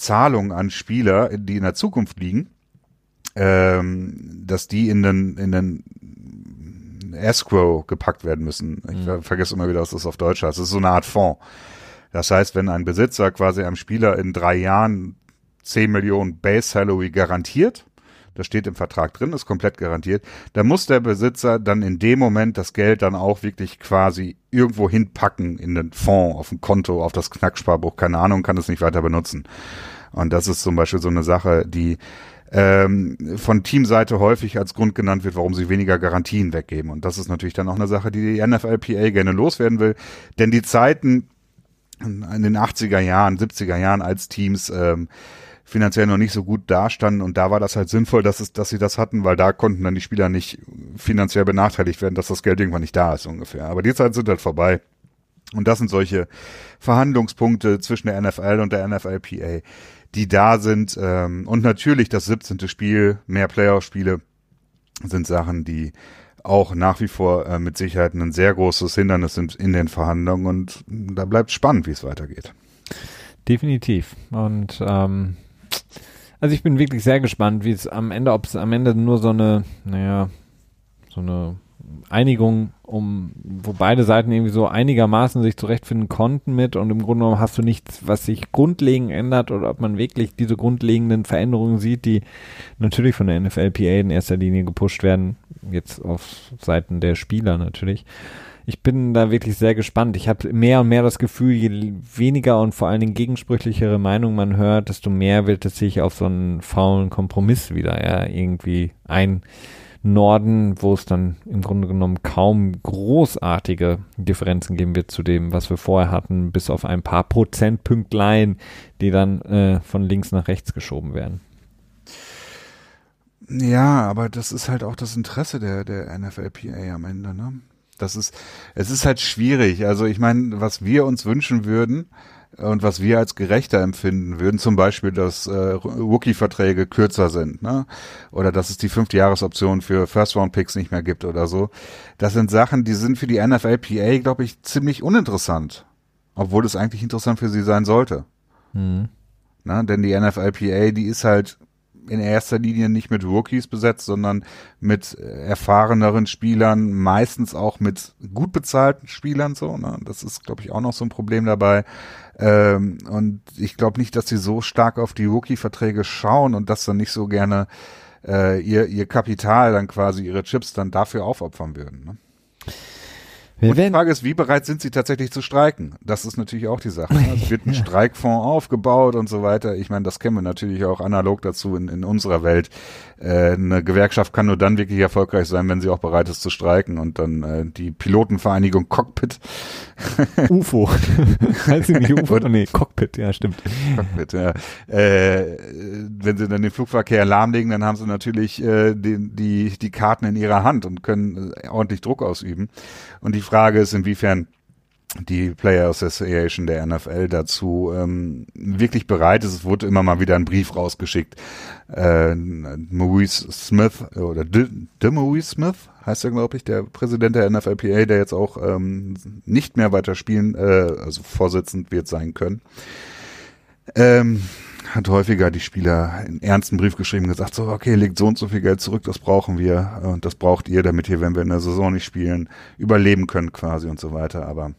Zahlungen an Spieler, die in der Zukunft liegen, ähm, dass die in den, in den Escrow gepackt werden müssen. Ich mhm. vergesse immer wieder, was das auf Deutsch heißt. Das ist so eine Art Fonds. Das heißt, wenn ein Besitzer quasi einem Spieler in drei Jahren 10 Millionen Base Salary garantiert, das steht im Vertrag drin, ist komplett garantiert, dann muss der Besitzer dann in dem Moment das Geld dann auch wirklich quasi irgendwo hinpacken in den Fonds, auf ein Konto, auf das Knacksparbuch, keine Ahnung, kann es nicht weiter benutzen. Und das ist zum Beispiel so eine Sache, die ähm, von Teamseite häufig als Grund genannt wird, warum sie weniger Garantien weggeben. Und das ist natürlich dann auch eine Sache, die die NFLPA gerne loswerden will. Denn die Zeiten in den 80er Jahren, 70er Jahren als Teams ähm, finanziell noch nicht so gut dastanden und da war das halt sinnvoll, dass es, dass sie das hatten, weil da konnten dann die Spieler nicht finanziell benachteiligt werden, dass das Geld irgendwann nicht da ist ungefähr. Aber die Zeiten sind halt vorbei. Und das sind solche Verhandlungspunkte zwischen der NFL und der NFLPA, die da sind. Ähm, und natürlich das 17. Spiel, mehr Playoff-Spiele sind Sachen, die auch nach wie vor äh, mit Sicherheit ein sehr großes Hindernis sind in den Verhandlungen und da bleibt spannend, wie es weitergeht. Definitiv. Und ähm, also ich bin wirklich sehr gespannt, wie es am Ende, ob es am Ende nur so eine, naja, so eine Einigung, um, wo beide Seiten irgendwie so einigermaßen sich zurechtfinden konnten mit und im Grunde genommen hast du nichts, was sich grundlegend ändert oder ob man wirklich diese grundlegenden Veränderungen sieht, die natürlich von der NFLPA in erster Linie gepusht werden, jetzt auf Seiten der Spieler natürlich. Ich bin da wirklich sehr gespannt. Ich habe mehr und mehr das Gefühl, je weniger und vor allen Dingen gegensprüchlichere Meinungen man hört, desto mehr wird es sich auf so einen faulen Kompromiss wieder ja, irgendwie ein Norden, wo es dann im Grunde genommen kaum großartige Differenzen geben wird zu dem, was wir vorher hatten, bis auf ein paar Prozentpünktlein, die dann äh, von links nach rechts geschoben werden. Ja, aber das ist halt auch das Interesse der, der NFLPA am Ende, ne? Das ist, es ist halt schwierig. Also ich meine, was wir uns wünschen würden, und was wir als gerechter empfinden würden, zum Beispiel, dass äh, Rookie-Verträge kürzer sind, ne? Oder dass es die fünfte Jahresoption für First-Round-Picks nicht mehr gibt oder so. Das sind Sachen, die sind für die NFLPA, glaube ich, ziemlich uninteressant. Obwohl es eigentlich interessant für sie sein sollte. Mhm. Na, denn die NFLPA, die ist halt in erster Linie nicht mit Rookies besetzt, sondern mit erfahreneren Spielern, meistens auch mit gut bezahlten Spielern so. Ne? Das ist, glaube ich, auch noch so ein Problem dabei. Ähm, und ich glaube nicht, dass sie so stark auf die Rookie-Verträge schauen und das dann nicht so gerne äh, ihr, ihr Kapital dann quasi, ihre Chips dann dafür aufopfern würden. Ne? Und die Frage ist, wie bereit sind sie tatsächlich zu streiken? Das ist natürlich auch die Sache. Ne? Es wird ein Streikfonds aufgebaut und so weiter. Ich meine, das kennen wir natürlich auch analog dazu in, in unserer Welt. Äh, eine Gewerkschaft kann nur dann wirklich erfolgreich sein, wenn sie auch bereit ist zu streiken. Und dann äh, die Pilotenvereinigung Cockpit. UFO. heißt nicht UFO? nee, Cockpit, ja, stimmt. Cockpit, ja. Äh, wenn sie dann den Flugverkehr lahmlegen, dann haben sie natürlich äh, die, die, die Karten in ihrer Hand und können äh, ordentlich Druck ausüben. Und die Frage ist, inwiefern die Player Association der NFL dazu ähm, wirklich bereit ist. Es wurde immer mal wieder ein Brief rausgeschickt. Äh, Maurice Smith oder De, De Maurice Smith heißt er, glaube ich, der Präsident der NFLPA, der jetzt auch ähm, nicht mehr weiter spielen, äh, also Vorsitzend wird sein können. Ähm, hat häufiger die Spieler einen ernsten Brief geschrieben gesagt, so, okay, legt so und so viel Geld zurück, das brauchen wir und das braucht ihr, damit ihr, wenn wir in der Saison nicht spielen, überleben könnt quasi und so weiter. Aber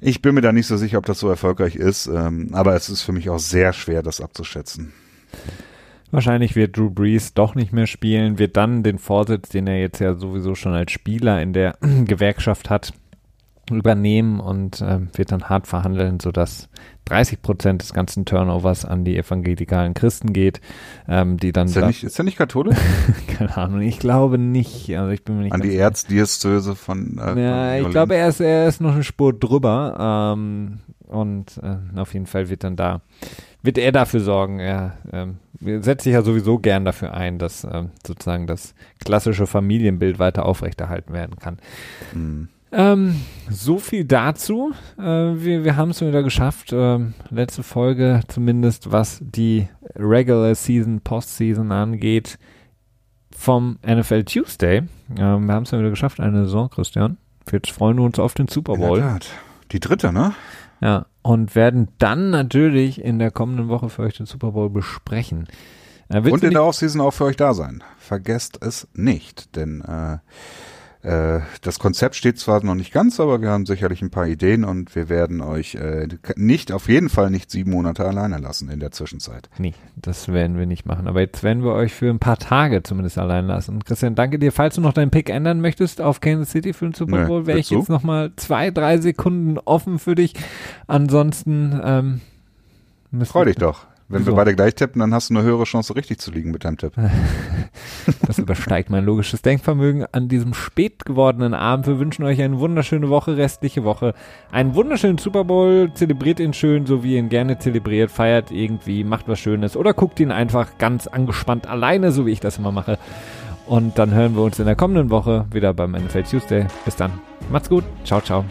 ich bin mir da nicht so sicher, ob das so erfolgreich ist, ähm, aber es ist für mich auch sehr schwer, das abzuschätzen. Wahrscheinlich wird Drew Brees doch nicht mehr spielen, wird dann den Vorsitz, den er jetzt ja sowieso schon als Spieler in der Gewerkschaft hat, übernehmen und äh, wird dann hart verhandeln, sodass 30 Prozent des ganzen Turnovers an die evangelikalen Christen geht, ähm, die dann Ist er da- nicht, ist er nicht katholisch? keine Ahnung, ich glaube nicht, also ich bin mir nicht An die Erzdiözese von, äh, ja, von ich glaube, er ist, er ist noch eine Spur drüber. Ähm, und äh, auf jeden Fall wird dann da, wird er dafür sorgen. Er ähm, setzt sich ja sowieso gern dafür ein, dass ähm, sozusagen das klassische Familienbild weiter aufrechterhalten werden kann. Hm. Ähm, so viel dazu. Äh, wir wir haben es wieder geschafft. Ähm, letzte Folge zumindest, was die Regular Season, Postseason angeht, vom NFL Tuesday. Ähm, wir haben es wieder geschafft, eine Saison, Christian. Jetzt freuen wir uns auf den Super In der Bowl. Tat. Die dritte, ne? Ja, und werden dann natürlich in der kommenden Woche für euch den Super Bowl besprechen. Äh, Und in der Offseason auch für euch da sein. Vergesst es nicht, denn äh, das Konzept steht zwar noch nicht ganz, aber wir haben sicherlich ein paar Ideen und wir werden euch äh, nicht, auf jeden Fall nicht sieben Monate alleine lassen in der Zwischenzeit. Nee, das werden wir nicht machen. Aber jetzt werden wir euch für ein paar Tage zumindest allein lassen. Christian, danke dir. Falls du noch deinen Pick ändern möchtest auf Kansas City für den Super Bowl, wäre ich jetzt noch mal zwei, drei Sekunden offen für dich. Ansonsten ähm, Freu dich doch. Wenn Wieso? wir beide gleich tippen, dann hast du eine höhere Chance, richtig zu liegen mit deinem Tipp. Das übersteigt mein logisches Denkvermögen an diesem spät gewordenen Abend. Wir wünschen euch eine wunderschöne Woche, restliche Woche. Einen wunderschönen Super Bowl. Zelebriert ihn schön, so wie ihr ihn gerne zelebriert. Feiert irgendwie, macht was Schönes. Oder guckt ihn einfach ganz angespannt alleine, so wie ich das immer mache. Und dann hören wir uns in der kommenden Woche wieder beim NFL Tuesday. Bis dann. Macht's gut. Ciao, ciao.